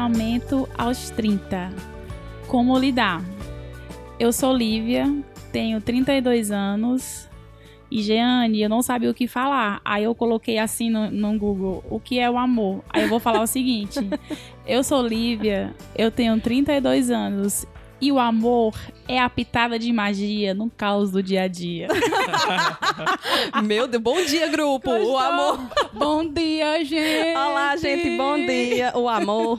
relacionamento aos 30. Como lidar? Eu sou Lívia, tenho 32 anos. E Jeane, eu não sabia o que falar. Aí eu coloquei assim no, no Google, o que é o amor? Aí eu vou falar o seguinte: eu sou Lívia, eu tenho 32 anos e o amor é a pitada de magia no caos do dia a dia. Meu Deus, bom dia, grupo. Gostou? O amor. Bom dia, gente. Olá, gente, bom dia. O amor.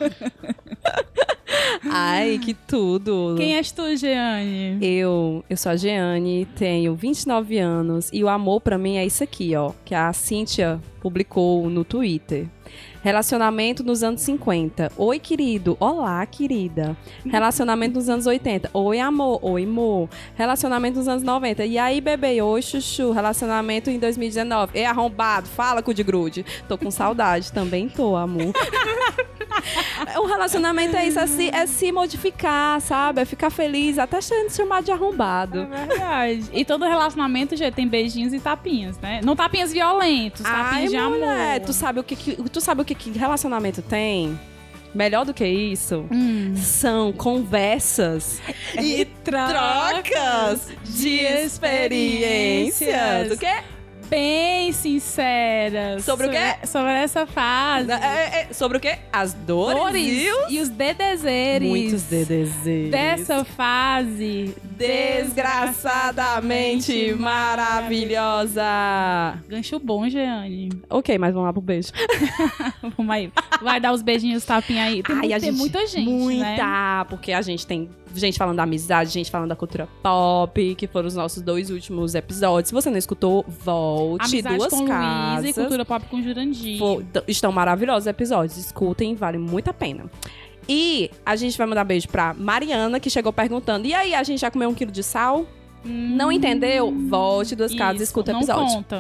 Ai, que tudo. Quem és tu, Jeane? Eu, eu sou a Jeane, tenho 29 anos e o amor pra mim é isso aqui, ó, que a Cíntia publicou no Twitter. Relacionamento nos anos 50. Oi, querido. Olá, querida. Relacionamento nos anos 80. Oi, amor. Oi, amor. Relacionamento nos anos 90. E aí, bebê? Oi, chuchu. Relacionamento em 2019. Ei, arrombado. Fala, cu de grude. Tô com saudade. Também tô, amor. o relacionamento é isso, é se, é se modificar, sabe? É ficar feliz, até sendo chamado de arrombado. É verdade. E todo relacionamento já tem beijinhos e tapinhas, né? Não tapinhas violentos, tapinhas Ai, de mulher, amor. tu sabe o que, que- tu sabe o que, que relacionamento tem? Melhor do que isso? Hum. São conversas e trocas de experiências. O quê? Bem sinceras. Sobre o quê? Sobre essa fase. É, é, sobre o quê? As dores, Dores e os... e os dedezeres. Muitos dedezeiros. Dessa fase. Desgraçadamente maravilhosa. Gancho bom, Jeane. Ok, mas vamos lá pro beijo. Vamos aí. Vai dar os beijinhos, tapinha aí. Tem, Ai, mu- a tem gente- muita gente, Muita, né? porque a gente tem gente falando da amizade, gente falando da cultura pop, que foram os nossos dois últimos episódios. Se você não escutou, volte. Amizade duas com casas. Luísa e cultura pop com Jurandir. Fo- d- Estão maravilhosos os episódios. Escutem, vale muito a pena. E a gente vai mandar beijo pra Mariana, que chegou perguntando: e aí, a gente já comeu um quilo de sal? Não entendeu? Volte duas casas e Hum, escuta o não episódio. conta.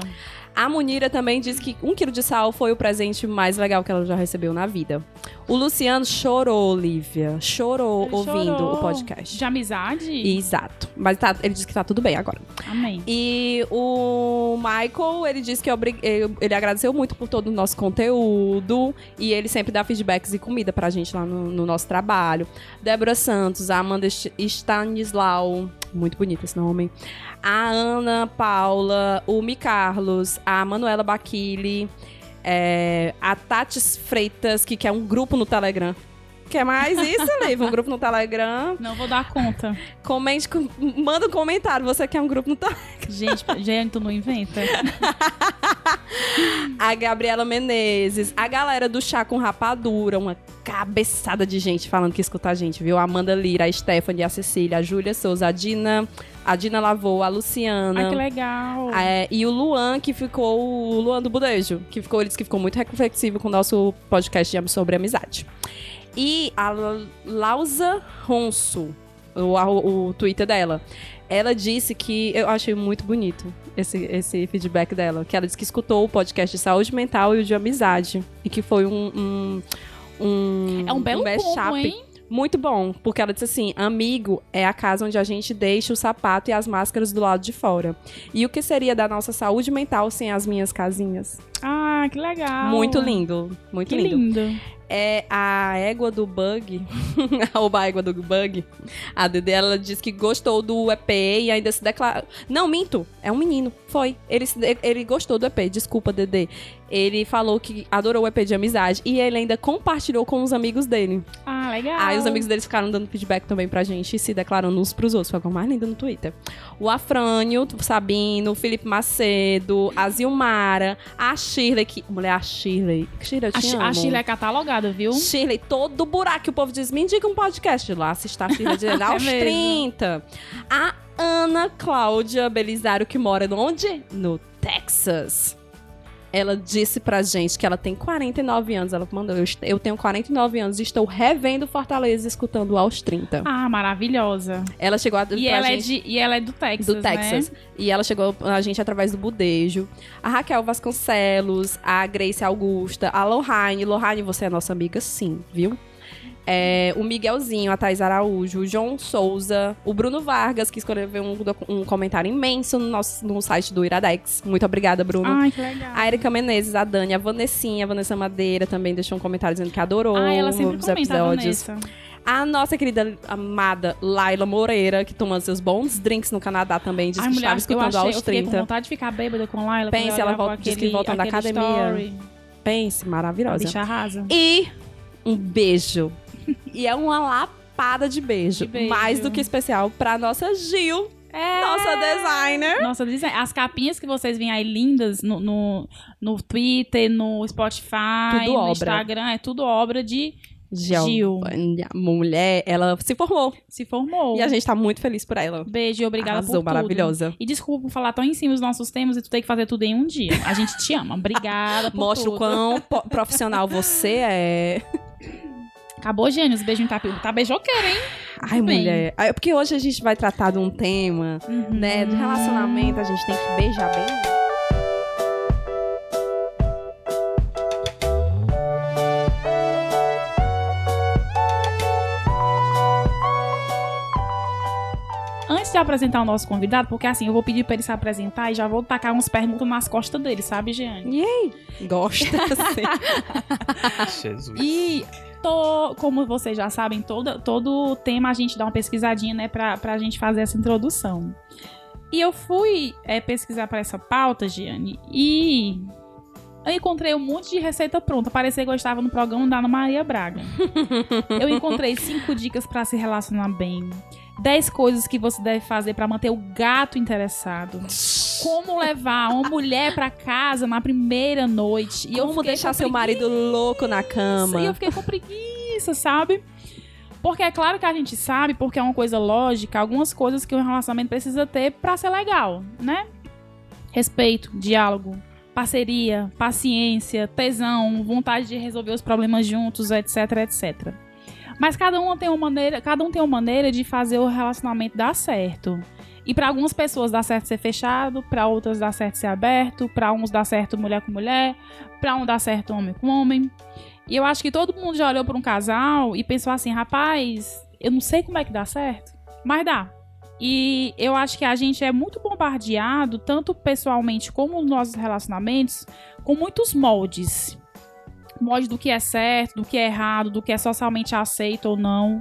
A Munira também disse que um quilo de sal foi o presente mais legal que ela já recebeu na vida. O Luciano chorou, Lívia. Chorou Ele ouvindo chorou. o podcast. De amizade? Exato. Mas tá- ele disse que tá tudo bem agora. Amém. E o Michael, ele disse que obri- ele ele agradeceu muito por todo o nosso conteúdo. E ele sempre dá feedbacks e comida pra gente lá no, no nosso trabalho. Débora Santos, a Amanda St- Stanislau, muito bonito esse nome. A Ana Paula, o Mi Carlos, a Manuela Baquili, é, a Tatis Freitas, que quer um grupo no Telegram. Quer mais isso, Liv? Um grupo no Telegram. Não vou dar conta. Comente, com- manda um comentário. Você quer um grupo no Telegram? Gente, tu não inventa? A Gabriela Menezes, a galera do Chá com Rapadura, uma cabeçada de gente falando que escuta a gente, viu? A Amanda Lira, a Stephanie, a Cecília, a Júlia Souza, a Dina, a Dina Lavou, a Luciana. Ai, que legal. É, e o Luan, que ficou. O Luan do Budejo, que ficou, ele que ficou muito reflexivo com o nosso podcast de- sobre amizade. E a Lausa Ronso, o, a- o Twitter dela. Ela disse que. Eu achei muito bonito esse, esse feedback dela. Que ela disse que escutou o podcast de saúde mental e o de amizade. E que foi um. um um, é um belo mashup combo, hein? muito bom, porque ela disse assim: amigo é a casa onde a gente deixa o sapato e as máscaras do lado de fora. E o que seria da nossa saúde mental sem as minhas casinhas? Ah, que legal. Muito lindo, muito Que lindo. lindo. É a égua do bug, a égua do bug. A Dede, ela disse que gostou do EP e ainda se declarou. Não, minto, é um menino, foi. Ele, ele gostou do EP, desculpa, Dede. Ele falou que adorou o EP de amizade e ele ainda compartilhou com os amigos dele. Ah, legal. Aí os amigos deles ficaram dando feedback também pra gente e se declarando uns pros outros. Foi a mais linda no Twitter. O Afrânio, o Sabino, o Felipe Macedo, a Zilmara, a Shirley, que. Mulher, a Shirley. Shirley, eu A, te Shi- amo. a Shirley é catalogada, viu? Shirley, todo buraco que o povo diz, me indica um podcast lá, assista a Shirley aos É mesmo. 30. A Ana Cláudia Belisário, que mora onde? No Texas. Ela disse pra gente que ela tem 49 anos. Ela mandou, eu, eu tenho 49 anos e estou revendo Fortaleza escutando aos 30. Ah, maravilhosa. Ela chegou a, E ela, é gente de, e ela é do Texas, do Texas. né? E ela chegou a gente através do Budejo. A Raquel Vasconcelos, a Grace Augusta, a Lohane. Lohane, você é nossa amiga, sim, viu? É, o Miguelzinho, a Thais Araújo, o João Souza, o Bruno Vargas, que escreveu um, um comentário imenso no, nosso, no site do Iradex. Muito obrigada, Bruno. Ai, que legal. A Erika Menezes, a Dani, a Vanessinha, a Vanessa Madeira também deixou um comentário dizendo que adorou Ai, ela sempre os comenta, a episódios. Vanessa. A nossa querida amada Laila Moreira, que toma seus bons drinks no Canadá também, diz Ai, que mulher, estava escutando eu achei, aos eu fiquei com 30. vontade de ficar bêbada com Laila. Pense, ela volta- diz que aquele- voltando da aquele academia. story. Pense, maravilhosa. Bicha arrasa. E um beijo. E é uma lapada de beijo. De beijo. Mais do que especial pra nossa Gil, É. nossa designer. Nossa, design- as capinhas que vocês veem aí lindas no, no, no Twitter, no Spotify, Tudo no obra. Instagram, é tudo obra de Gil. Gil. Mulher, ela se formou. se formou. E a gente tá muito feliz por ela. Beijo obrigada Arrasou, por tudo. maravilhosa. E desculpa por falar tão em cima dos nossos temas e tu ter que fazer tudo em um dia. A gente te ama. Obrigada por Mostra o tudo. quão po- profissional você é. Acabou, gênios. Beijo em tapi. Tá beijoqueira, hein? Ai, bem. mulher. Ah, É porque hoje a gente vai tratar de um tema, né? De relacionamento, a gente tem que beijar bem. Antes de apresentar o nosso convidado, porque assim, eu vou pedir pra ele se apresentar e já vou tacar umas perguntas nas costas dele, sabe, Jeane? E aí? Gosta, assim. Jesus. E tô, como vocês já sabem, todo, todo tema a gente dá uma pesquisadinha, né, pra, pra gente fazer essa introdução. E eu fui é, pesquisar pra essa pauta, Giane, e eu encontrei um monte de receita pronta. Parecia que eu estava no programa da Ana Maria Braga. eu encontrei cinco dicas pra se relacionar bem. 10 coisas que você deve fazer pra manter o gato interessado. Como levar uma mulher pra casa na primeira noite. E eu Como fiquei deixar seu marido louco na cama. e eu fiquei com preguiça, sabe? Porque é claro que a gente sabe, porque é uma coisa lógica, algumas coisas que um relacionamento precisa ter pra ser legal, né? Respeito, diálogo, parceria, paciência, tesão, vontade de resolver os problemas juntos, etc, etc. Mas cada um tem uma maneira, cada um tem uma maneira de fazer o relacionamento dar certo. E pra algumas pessoas dá certo ser fechado, pra outras dá certo ser aberto, pra uns dá certo mulher com mulher, pra um dá certo homem com homem. E eu acho que todo mundo já olhou pra um casal e pensou assim, rapaz, eu não sei como é que dá certo, mas dá. E eu acho que a gente é muito bombardeado, tanto pessoalmente como nos nossos relacionamentos, com muitos moldes. Molde do que é certo, do que é errado, do que é socialmente aceito ou não.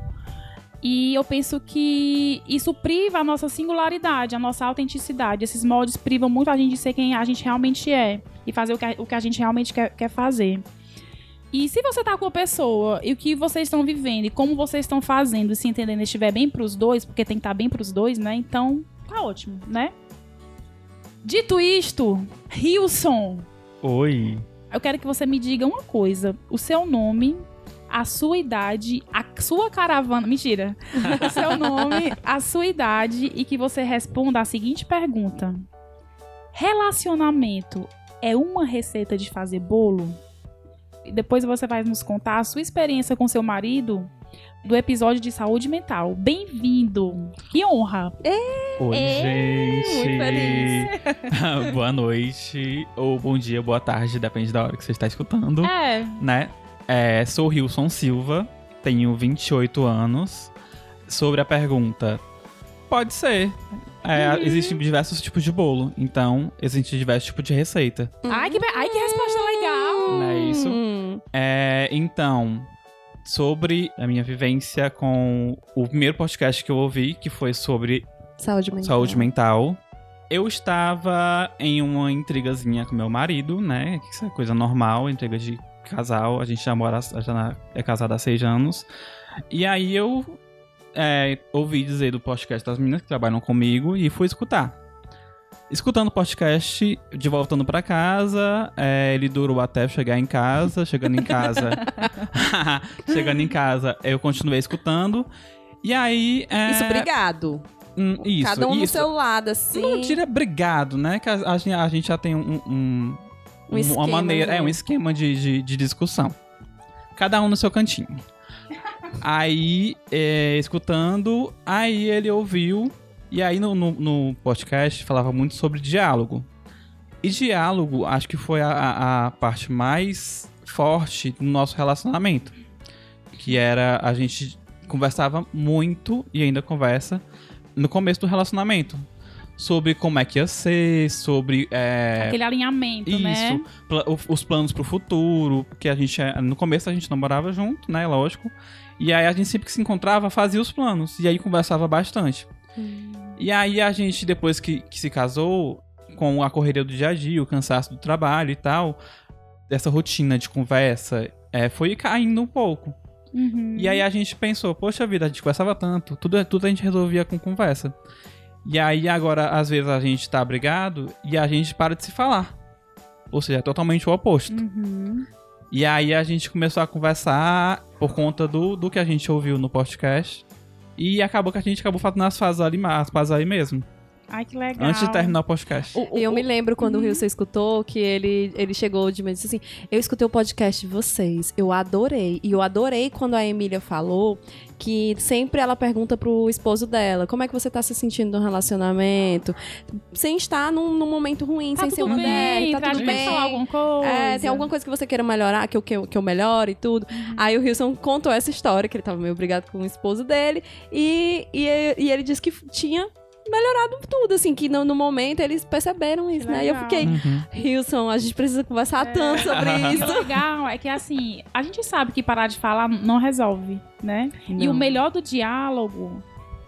E eu penso que isso priva a nossa singularidade, a nossa autenticidade. Esses moldes privam muito a gente de ser quem a gente realmente é e fazer o que a, o que a gente realmente quer, quer fazer. E se você tá com a pessoa e o que vocês estão vivendo e como vocês estão fazendo, se entendendo, estiver bem pros dois, porque tem que estar bem pros dois, né? Então, tá ótimo, né? Dito isto, Hilson, Oi. eu quero que você me diga uma coisa: o seu nome, a sua idade, a sua caravana. Mentira. O seu nome, a sua idade e que você responda a seguinte pergunta: Relacionamento é uma receita de fazer bolo? E depois você vai nos contar a sua experiência com seu marido do episódio de saúde mental. Bem-vindo! Que honra! Oi, Ê, gente. muito feliz. Boa noite, ou bom dia, boa tarde, depende da hora que você está escutando, É, né? É, sou Wilson Silva, tenho 28 anos. Sobre a pergunta, pode ser. É, Uhum. Existem diversos tipos de bolo, então existe diversos tipos de receita. ai que, ai que resposta legal! Não é isso? Hum. É, então, sobre a minha vivência com o primeiro podcast que eu ouvi, que foi sobre Saúde mental. saúde mental. Eu estava em uma intrigazinha com meu marido, né? Isso é coisa normal, intriga de casal. A gente já mora, já é casado há seis anos. E aí eu é, ouvi dizer do podcast das meninas que trabalham comigo e fui escutar. Escutando o podcast, de voltando pra casa, é, ele durou até chegar em casa. Chegando em casa, chegando em casa, eu continuei escutando. E aí. é, Isso, obrigado. hum, isso, Cada um no isso. seu lado, assim. Não diria brigado, né? Que a, a gente, a gente já tem um, um- Um esquema, uma maneira, né? é um esquema de, de, de discussão. Cada um no seu cantinho. aí, é, escutando, aí ele ouviu, e aí no, no, no podcast falava muito sobre diálogo. E diálogo, acho que foi a, a- parte mais forte do nosso relacionamento. Que era a gente conversava muito e ainda conversa no começo do relacionamento. Sobre como é que ia ser, sobre. é, Aquele alinhamento, isso, né? pla- o- os planos pro futuro, porque a gente, é- no começo a gente namorava junto, né, lógico. E aí a gente sempre que se encontrava fazia os planos, e aí conversava bastante. E aí a gente, depois que, que se casou, com a correria do dia a dia, o cansaço do trabalho e tal, dessa rotina de conversa, é, foi caindo um pouco. Uhum. E aí a gente pensou, poxa vida, a gente conversava tanto, tudo, tudo a gente resolvia com conversa. E aí agora, às vezes, a gente tá brigado e a gente para de se falar. Ou seja, é totalmente o oposto. Uhum. E aí a gente começou a conversar por conta do, do que a gente ouviu no podcast. E acabou que a gente acabou fazendo as fases ali, as pazes ali mesmo. Ai, que legal. Antes de terminar o podcast. O- o- E eu me lembro quando Uhum. o Wilson escutou que ele, ele chegou de mim e disse assim: Eu escutei o podcast de vocês, eu adorei. E eu adorei quando a Emília falou que sempre ela pergunta pro esposo dela: Como é que você tá se sentindo no relacionamento? Sem estar num, num momento ruim, Tá sem ser tudo uma bem, mulher, tá tá tudo bem. alguma coisa. É, tem alguma coisa que você queira melhorar, que eu, que eu, que eu melhore e tudo. Uhum. Aí o Wilson contou essa história, que ele tava meio brigado com o esposo dele. E, e, e ele disse que tinha melhorado tudo, assim, que no, no momento eles perceberam isso, Que né? E eu fiquei, Uhum. Wilson, a gente precisa conversar tanto sobre O isso. legal é que, assim, a gente sabe que parar de falar não resolve, né? E Não. o melhor do diálogo,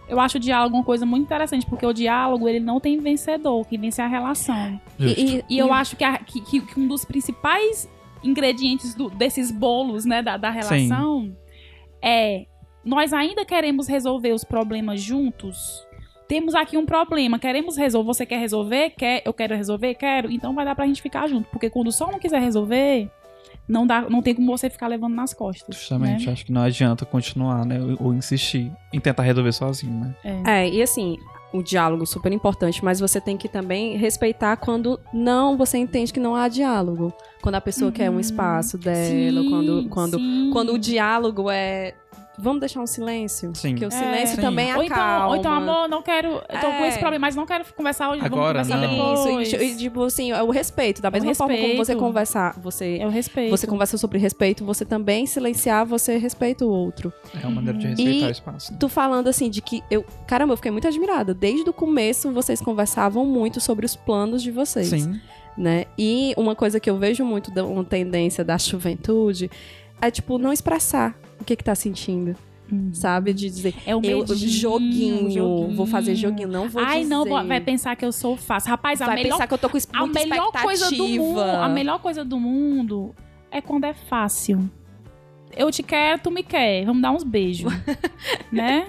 eu acho o diálogo uma coisa muito interessante, porque o diálogo, ele não tem vencedor, que vence a relação. E, e- E eu acho que, a- que- que- um dos principais ingredientes do- desses bolos, né, da, da relação é nós ainda queremos resolver os problemas juntos. Temos aqui um problema, queremos resolver. Você quer resolver? Quer? Eu quero resolver? Quero. Então vai dar pra gente ficar junto. Porque quando só um quiser resolver, não, dá, não tem como você ficar levando nas costas. Justamente, né? acho que não adianta continuar, né? Ou, insistir em tentar resolver sozinho, né? É, e assim, o diálogo super importante, mas você tem que também respeitar quando não, você entende que não há diálogo. Quando a pessoa quer um Uhum. espaço dela, Sim, quando, quando, sim. quando o diálogo é. Vamos deixar um silêncio? Sim. Porque o É. silêncio Sim. também Ou então, acalma. ou então, amor, não quero. Eu tô com É. esse problema, mas não quero conversar hoje. Agora, vamos conversar não. depois. Isso, e, tipo assim, é o respeito. Da É o mesma forma como você conversar, você, É o respeito. você conversa sobre respeito, você também silenciar, você respeita o outro. É uma maneira de Uhum. respeitar E- o espaço. né? Tu falando assim de que eu. Caramba, eu fiquei muito admirada. Desde o começo vocês conversavam muito sobre os planos de vocês. Sim. Né? E uma coisa que eu vejo muito, da, uma tendência da juventude, é tipo, não expressar o que que tá sentindo. Hum. Sabe? De dizer, É o eu, medinho, joguinho, vou fazer joguinho, não vou Ai, dizer. não, vai pensar que eu sou fácil. Rapaz, a Vai melhor, pensar que eu tô com a melhor coisa do mundo, a melhor coisa do mundo é quando é fácil. Eu te quero, tu me quer. Vamos dar uns beijos. né?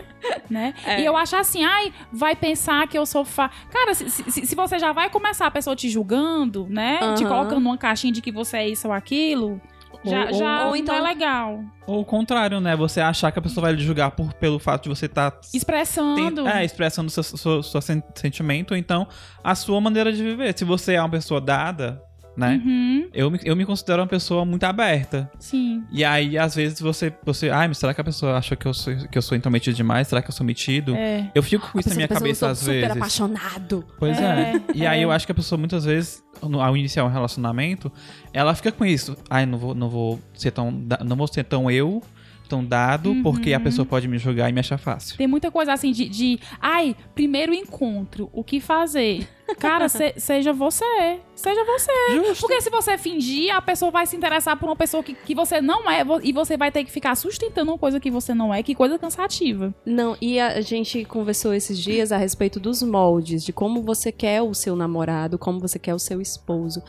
né? É. E eu acho assim, ai, vai pensar que eu sou fa... Cara, se, se, se você já vai começar a pessoa te julgando, né? Te Aham. colocando numa caixinha de que você é isso ou aquilo, já, Ou- já ou não então- é legal. Ou o contrário, né? Você achar que a pessoa vai lhe julgar por, pelo fato de você estar Expressando. é, expressando seu, seu, seu sen- sentimento, ou então a sua maneira de viver. Se você é uma pessoa dada, né? Uhum, Eu, me, eu me considero uma pessoa muito aberta. sim. E aí, às vezes, você. você ai, mas será que a pessoa acha que eu sou, que eu sou intrometido demais? Será que eu sou metido? É. Eu fico com isso na minha cabeça eu às sou super vezes. apaixonado. Pois é. É, E aí é. eu acho que a pessoa muitas vezes, no- ao iniciar um relacionamento, ela fica com isso. Ai, não vou, não vou ser tão. Não vou ser tão eu, tão dado, Uhum. porque a pessoa pode me julgar e me achar fácil. Tem muita coisa assim de, de ai, primeiro encontro, o que fazer? Cara, se- seja você. Seja você. Justo. Porque se você fingir, a pessoa vai se interessar por uma pessoa que, que você não é e você vai ter que ficar sustentando uma coisa que você não é. Que coisa cansativa. Não, e a gente conversou esses dias a respeito dos moldes, de como você quer o seu namorado, como você quer o seu esposo.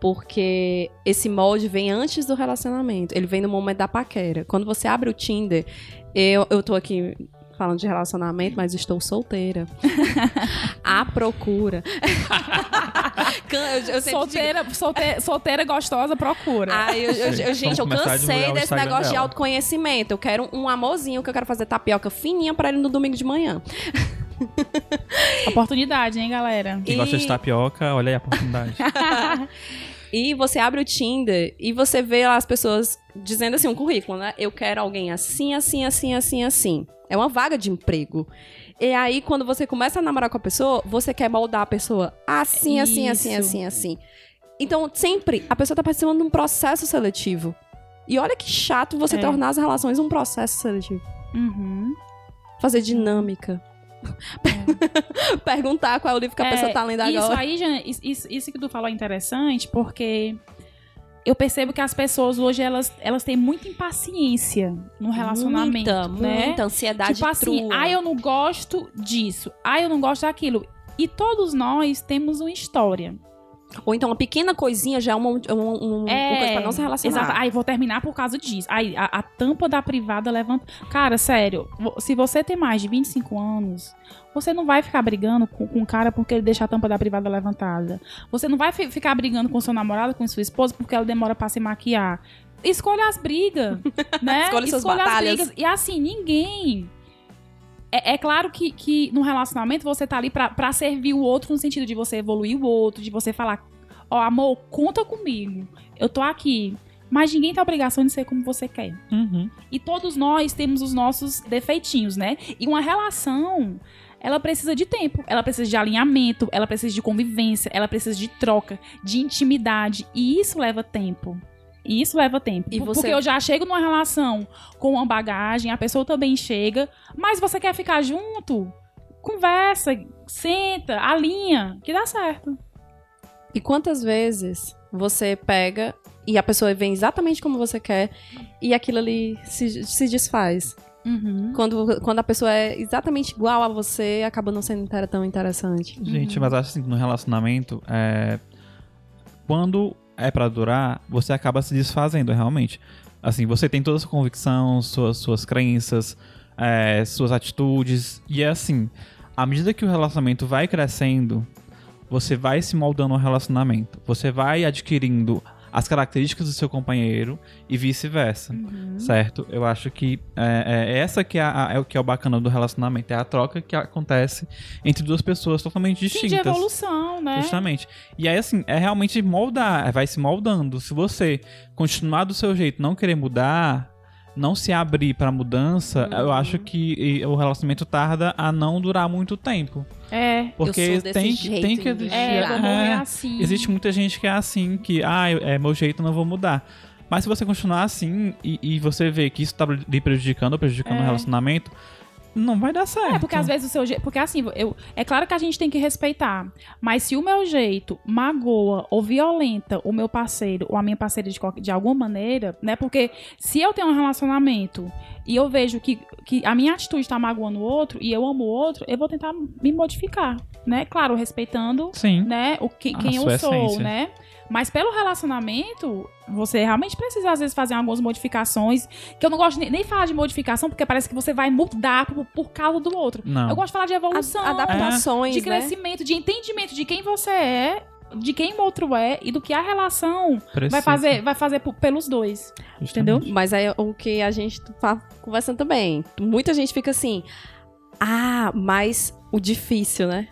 Porque esse molde vem antes do relacionamento, ele vem no momento da paquera. Quando você abre o Tinder, eu, eu tô aqui falando de relacionamento, mas estou solteira. à procura. Eu, eu sempre digo, Solteira, solteira, solteira gostosa, procura. Ai, eu- eu- eu- gente, eu cansei desse negócio de dela. autoconhecimento. Eu quero um amorzinho que eu quero fazer tapioca fininha pra ele no domingo de manhã. Oportunidade, hein, galera? Quem E- gosta de tapioca, olha aí a oportunidade. E você abre o Tinder e você vê lá as pessoas dizendo assim, um currículo, né? Eu quero alguém assim, assim, assim, assim, assim. É uma vaga de emprego. E aí, quando você começa a namorar com a pessoa, você quer moldar a pessoa assim, assim, assim, Isso. assim, assim. Então, sempre, a pessoa tá participando de um processo seletivo. E olha que chato você É. tornar as relações um processo seletivo. Uhum. Fazer dinâmica. Perguntar qual é o livro que a É, pessoa tá lendo Isso agora. aí, Jana, isso, isso- isso que tu falou é interessante, porque eu percebo que as pessoas hoje, elas, elas têm muita impaciência no relacionamento, muita, né? muita ansiedade Tipo assim, trua. ah, eu não gosto disso, ah, eu não gosto daquilo. E todos nós temos uma história. Ou então uma pequena coisinha já é uma, uma, uma- uma coisa pra não se relacionar. Exato. Ai, vou terminar por causa disso. Ai, a, a tampa da privada levanta. Cara, sério, se você tem mais de 25 anos, você não vai ficar brigando com, com o cara porque ele deixa a tampa da privada levantada. Você não vai fi- ficar brigando com seu namorado, com sua esposa, porque ela demora pra se maquiar. Escolha as brigas, né? Escolha suas as batalhas. brigas. E assim, ninguém. É, é claro que, que no relacionamento você tá ali pra, pra servir o outro no sentido de você evoluir o outro, de você falar, ó, amor, conta comigo. Eu tô aqui. Mas ninguém tem a obrigação de ser como você quer. Uhum. E todos nós temos os nossos defeitinhos, né? E uma relação, ela precisa de tempo, ela precisa de alinhamento, ela precisa de convivência, ela precisa de troca, de intimidade. E isso leva tempo. E isso leva tempo. E você- Porque eu já chego numa relação com uma bagagem, a pessoa também chega, mas você quer ficar junto? Conversa, senta, alinha, que dá certo. E quantas vezes você pega e a pessoa vem exatamente como você quer e aquilo ali se, se desfaz? Uhum. Quando, quando a pessoa é exatamente igual a você, acaba não sendo tão interessante. Gente, Uhum. mas acho assim, que no relacionamento, é... quando é pra durar, você acaba se desfazendo realmente. Assim, você tem toda a sua convicção, suas, suas crenças, é, suas atitudes. E é assim, à medida que o relacionamento vai crescendo, você vai se moldando ao relacionamento. Você vai adquirindo as características do seu companheiro e vice-versa. Uhum. Certo? Eu acho que é, é essa que é, a- é o que é o bacana do relacionamento. É a troca que acontece entre duas pessoas totalmente Sim, de distintas. evolução, né? Justamente. E aí, assim, é realmente moldar, vai se moldando. Se você continuar do seu jeito, não querer mudar, não se abrir pra mudança, Uhum. eu acho que o relacionamento tarda a não durar muito tempo. É. Porque tem, jeito, tem que existir. É, É, é, assim. Existe muita gente que é assim, que, ah, é meu jeito, não vou mudar. Mas se você continuar assim e, e você vê que isso tá lhe prejudicando ou prejudicando É. o relacionamento, não vai dar certo. É, porque às vezes o seu jeito. Porque assim, eu, é claro que a gente tem que respeitar. Mas se o meu jeito magoa ou violenta o meu parceiro ou a minha parceira de, qualquer- de alguma maneira, né? Porque se eu tenho um relacionamento e eu vejo que, que a minha atitude tá magoando o outro e eu amo o outro, eu vou tentar me modificar, né? Claro, respeitando Sim. né, o que, quem eu sou, essência. né? Mas pelo relacionamento, você realmente precisa, às vezes, fazer algumas modificações. Que eu não gosto nem, nem falar de modificação, porque parece que você vai mudar por, por causa do outro. Não. Eu gosto de falar de evolução, A- adaptações, de né? crescimento, de entendimento de quem você é, de quem o outro é e do que a relação vai Precisa. fazer, vai fazer pelos dois. Justamente. entendeu? Mas aí o que a gente tá conversando também. Muita gente fica assim. Ah, mas o difícil, né?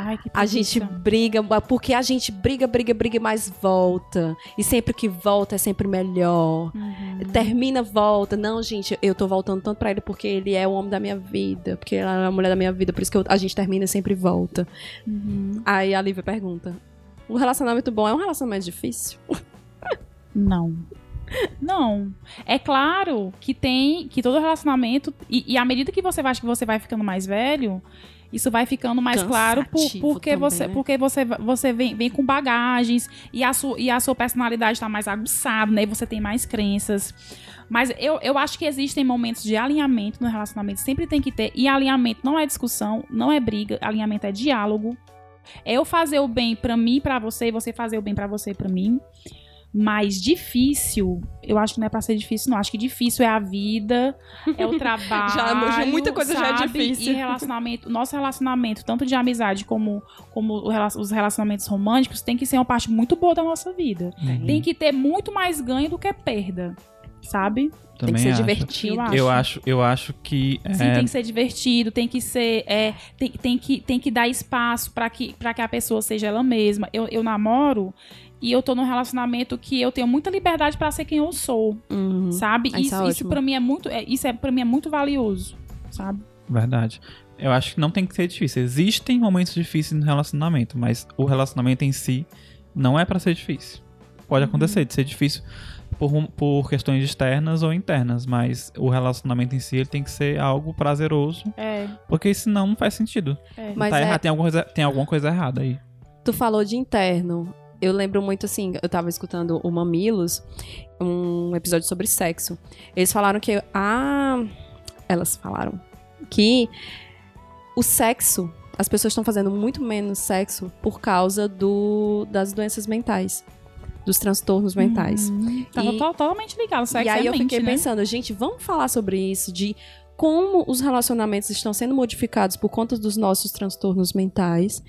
Ai, A gente briga, porque a gente briga, briga, briga, mas volta. E sempre que volta é sempre melhor. Uhum. Termina, volta. Não, gente, eu tô voltando tanto pra ele porque ele é o homem da minha vida. Porque ela é a mulher da minha vida. Por isso que eu- a gente termina e sempre volta. Uhum. Aí a Lívia pergunta: um relacionamento bom é um relacionamento difícil? Não. Não. É claro que tem que todo relacionamento e, e à medida que você vai acho que você vai ficando mais velho, isso vai ficando mais claro por- porque também, você né? porque você você vem, vem com bagagens e a sua e a sua personalidade tá mais aguçada, né? E você tem mais crenças. Mas eu, eu acho que existem momentos de alinhamento no relacionamento, sempre tem que ter. E alinhamento não é discussão, não é briga, alinhamento é diálogo. É eu fazer o bem pra mim, e pra você, e você fazer o bem pra você e pra mim. Mas difícil, eu acho que não é pra ser difícil, não. Acho que difícil é a vida, é o trabalho. Já- muita coisa já é sabe? difícil. E relacionamento, nosso relacionamento, tanto de amizade como, como os relacionamentos românticos, tem que ser uma parte muito boa da nossa vida. Uhum. Tem que ter muito mais ganho do que perda, sabe? Tem que Também ser acho. divertido. Eu acho. Eu acho, eu acho que Sim, é, tem que ser divertido, tem que ser. é, tem, tem, que, tem que dar espaço pra que, pra que a pessoa seja ela mesma. Eu, eu namoro e eu tô num relacionamento que eu tenho muita liberdade pra ser quem eu sou, Uhum. sabe? Isso é Isso, para mim é muito. é, isso é para mim é muito valioso, sabe? Verdade. Eu acho que não tem que ser difícil. Existem momentos difíceis no relacionamento, mas o relacionamento em si não é pra ser difícil. Pode Uhum. acontecer de ser difícil por, por questões externas ou internas, mas o relacionamento em si ele tem que ser algo prazeroso, É, porque senão não faz sentido. é. Mas tá é- errado, tem, alguma coisa, tem alguma coisa errada aí. Tu falou de interno. Eu lembro muito assim, eu tava escutando o Mamilos, um episódio sobre sexo. Eles falaram que ah, elas falaram que o sexo, as pessoas estão fazendo muito menos sexo por causa do das doenças mentais, dos transtornos mentais. Uhum. Tava E- to- totalmente ligado. Sexo e aí eu fiquei né? pensando, gente, vamos falar sobre isso, de como os relacionamentos estão sendo modificados por conta dos nossos transtornos mentais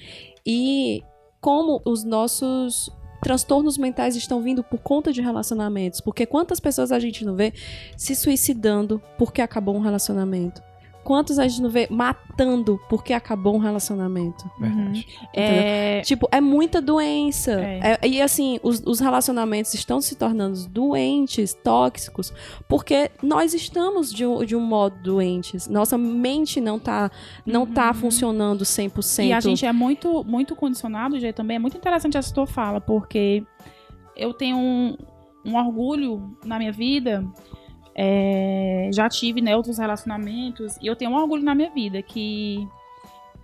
e como os nossos transtornos mentais estão vindo por conta de relacionamentos. Porque quantas pessoas a gente não vê se suicidando porque acabou um relacionamento? Quantos a gente não vê matando porque acabou um relacionamento? Verdade. É, Tipo, é muita doença. É. É- e assim, os, os relacionamentos estão se tornando doentes, tóxicos, porque nós estamos de, um- de um modo doentes. Nossa mente não tá, não tá Uhum. funcionando 100%. E a gente é muito, muito condicionado, Jay, também. É muito interessante essa tua fala, porque eu tenho um, um orgulho na minha vida. É, já tive né, outros relacionamentos. E eu tenho um orgulho na minha vida que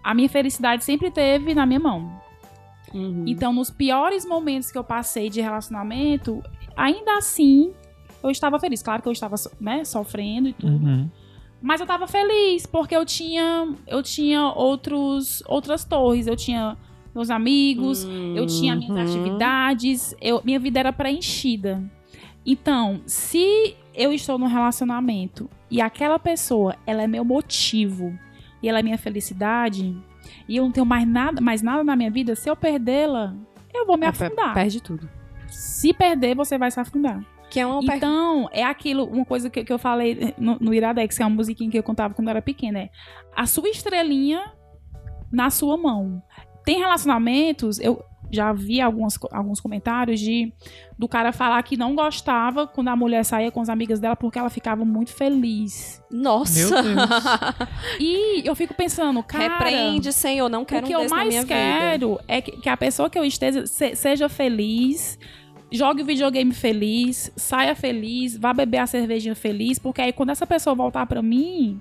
a minha felicidade sempre teve na minha mão. Uhum. Então, nos piores momentos que eu passei de relacionamento, ainda assim, eu estava feliz. Claro que eu estava né, sofrendo e tudo. Uhum. Mas eu tava feliz, porque eu tinha, eu tinha outros, outras torres. Eu tinha meus amigos, eu tinha minhas Uhum. atividades, eu, minha vida era preenchida. Então, se eu estou num relacionamento e aquela pessoa, ela é meu motivo e ela é minha felicidade, e eu não tenho mais nada, mais nada na minha vida, se eu perdê-la, eu vou me É, pe- afundar. Perde tudo. Se perder, você vai se afundar. Que é uma per- Então, é aquilo, uma coisa que, que eu falei no, no Iradex, que é uma musiquinha que eu contava quando eu era pequena, é a sua estrelinha na sua mão. Tem relacionamentos, eu já vi algumas, alguns comentários de do cara falar que não gostava quando a mulher saía com as amigas dela porque ela ficava muito feliz. Nossa! E eu fico pensando, cara, Repreende, Senhor, não quero o que um eu mais minha vida. quero é que, que a pessoa que eu esteja se- seja feliz, jogue o videogame feliz, saia feliz, vá beber a cervejinha feliz, porque aí quando essa pessoa voltar pra mim,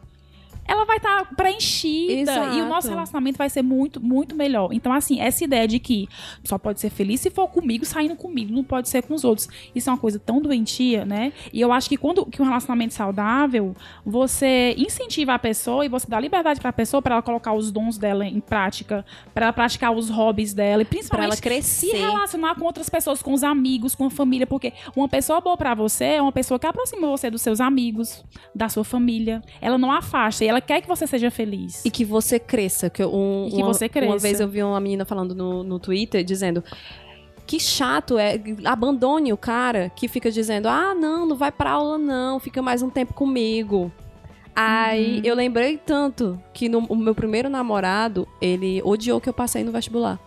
ela vai estar preenchida e o nosso Exato. relacionamento vai ser muito, muito melhor. Então, assim, essa ideia de que só pode ser feliz se for comigo, saindo comigo, não pode ser com os outros. Isso é uma coisa tão doentia, né? E eu acho que quando que um relacionamento saudável, você incentiva a pessoa e você dá liberdade pra pessoa pra ela colocar os dons dela em prática, pra ela praticar os hobbies dela e Pra principalmente ela se crescer. relacionar com outras pessoas, com os amigos, com a família, porque uma pessoa boa pra você é uma pessoa que aproxima você dos seus amigos, da sua família. Ela não afasta e ela quer que você seja feliz. E que você cresça. Que, um, E que uma, você cresça. Uma vez eu vi uma menina falando no, no Twitter dizendo. Que chato é. Abandone o cara que fica dizendo: ah, não, não vai pra aula, não, fica mais um tempo comigo. Aí Uhum. eu lembrei tanto que no o meu primeiro namorado, ele odiou que eu passei no vestibular.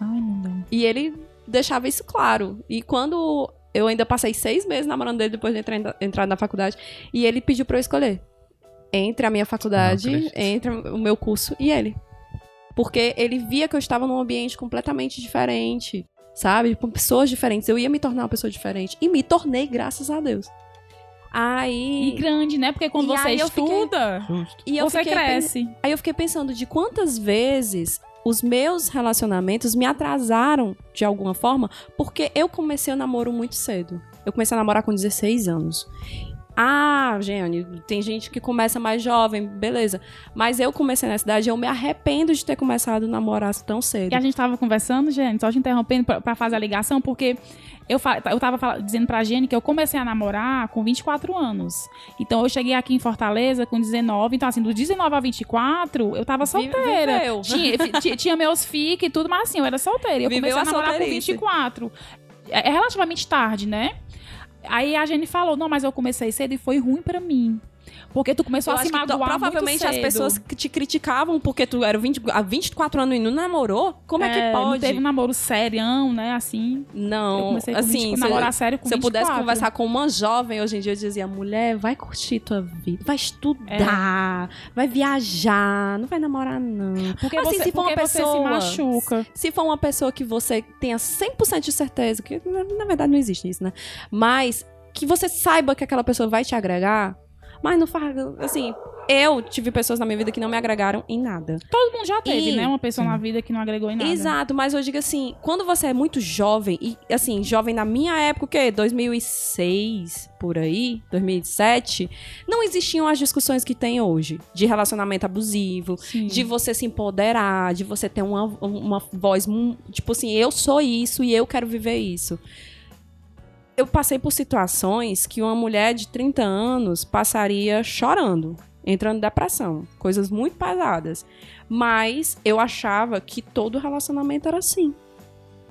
Ai, meu Deus. E ele deixava isso claro. E quando eu ainda passei seis meses namorando dele depois de entrar, entrar na faculdade, e ele pediu pra eu escolher entre a minha Ah, faculdade, acredito. entre o meu curso e ele. Porque ele via que eu estava num ambiente completamente diferente, sabe? Com pessoas diferentes. Eu ia me tornar uma pessoa diferente. E me tornei, graças a Deus. E Aí. grande, né? Porque quando E você fiquei- estuda. E você fiquei pen- cresce. Aí eu fiquei pensando de quantas vezes os meus relacionamentos me atrasaram de alguma forma, porque eu comecei o namoro muito cedo. Eu comecei a namorar com 16 anos. Ah, Jeane, tem gente que começa mais jovem, beleza. Mas eu comecei nessa idade e eu me arrependo de ter começado a namorar tão cedo. E a gente tava conversando, gente, só te interrompendo pra, pra fazer a ligação, porque eu, eu tava dizendo pra Jenny que eu comecei a namorar com 24 anos. Então eu cheguei aqui em Fortaleza com 19. Então, assim, do 19 a 24, eu tava solteira. viveu. Tinha, tinha meus fiques e tudo, mas assim, eu era solteira. E eu Viveu comecei a a namorar com solteirice. 24. É, é relativamente tarde, né? Aí a Jenny falou, não, mas eu comecei cedo e foi ruim pra mim. Porque tu começou Eu a se que magoar provavelmente as pessoas que te criticavam porque tu era 20, há 24 anos e não namorou, como é, que É, pode? Não teve um namoro serião, né? Assim. eu Não, assim, 20, se- namorar sério com Se eu pudesse 24. conversar com uma jovem hoje em dia, eu dizia: mulher, vai curtir tua vida, vai estudar, vai viajar, não vai namorar, não. Porque, Assim, você, se for uma você se pessoa- machuca. Se for uma pessoa que você tenha 100% de certeza, que na verdade não existe isso, né? Mas que você saiba que aquela pessoa vai te agregar, mas não faz. Assim, eu tive pessoas na minha vida que não me agregaram em nada. Todo mundo já teve, E- né? Uma pessoa na vida que não agregou em nada. Exato, mas eu digo assim, quando você é muito jovem, e assim, jovem na minha época, o quê? 2006, por aí, 2007, não existiam as discussões que tem hoje, de relacionamento abusivo, Sim. de você se empoderar, de você ter uma, uma voz, tipo assim, eu sou isso e eu quero viver isso. Eu passei por situações que uma mulher de 30 anos passaria chorando, entrando em depressão, coisas muito pesadas. Mas eu achava que todo relacionamento era assim.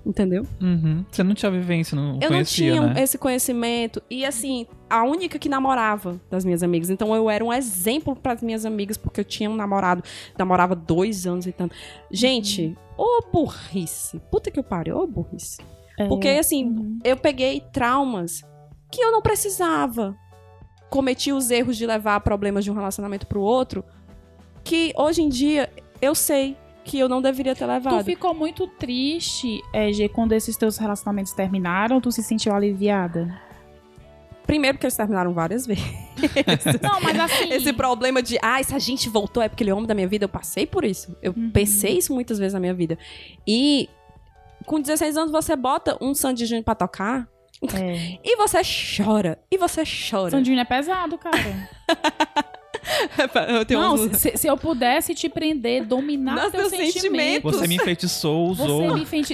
Entendeu? Uhum. Você não tinha vivência, não eu conhecia, não tinha né? esse conhecimento. E assim, a única que namorava das minhas amigas. Então eu era um exemplo para as minhas amigas, porque eu tinha um namorado, namorava dois anos e tanto. Gente, ô burrice. Puta que eu pariu, ô burrice. É. Porque assim, Uhum. eu peguei traumas que eu não precisava. Cometi os erros de levar problemas de um relacionamento pro outro, que hoje em dia eu sei que eu não deveria ter Tu levado. ficou muito triste, é, G, quando esses teus relacionamentos terminaram, tu se sentiu aliviada? Primeiro porque eles terminaram várias vezes. Não, mas assim. Esse problema de, ah, se a gente voltou é porque ele é homem da minha vida, eu passei por isso. Eu Uhum. pensei isso muitas vezes na minha vida. E com 16 anos você bota um Sandy Júnior pra tocar É. e você chora. E você chora. Sandinho é pesado, cara. eu tenho Não, uns- se, se eu pudesse te prender, dominar Nos teus sentimentos. sentimentos. Você me enfeitiçou, usou. Você me fez.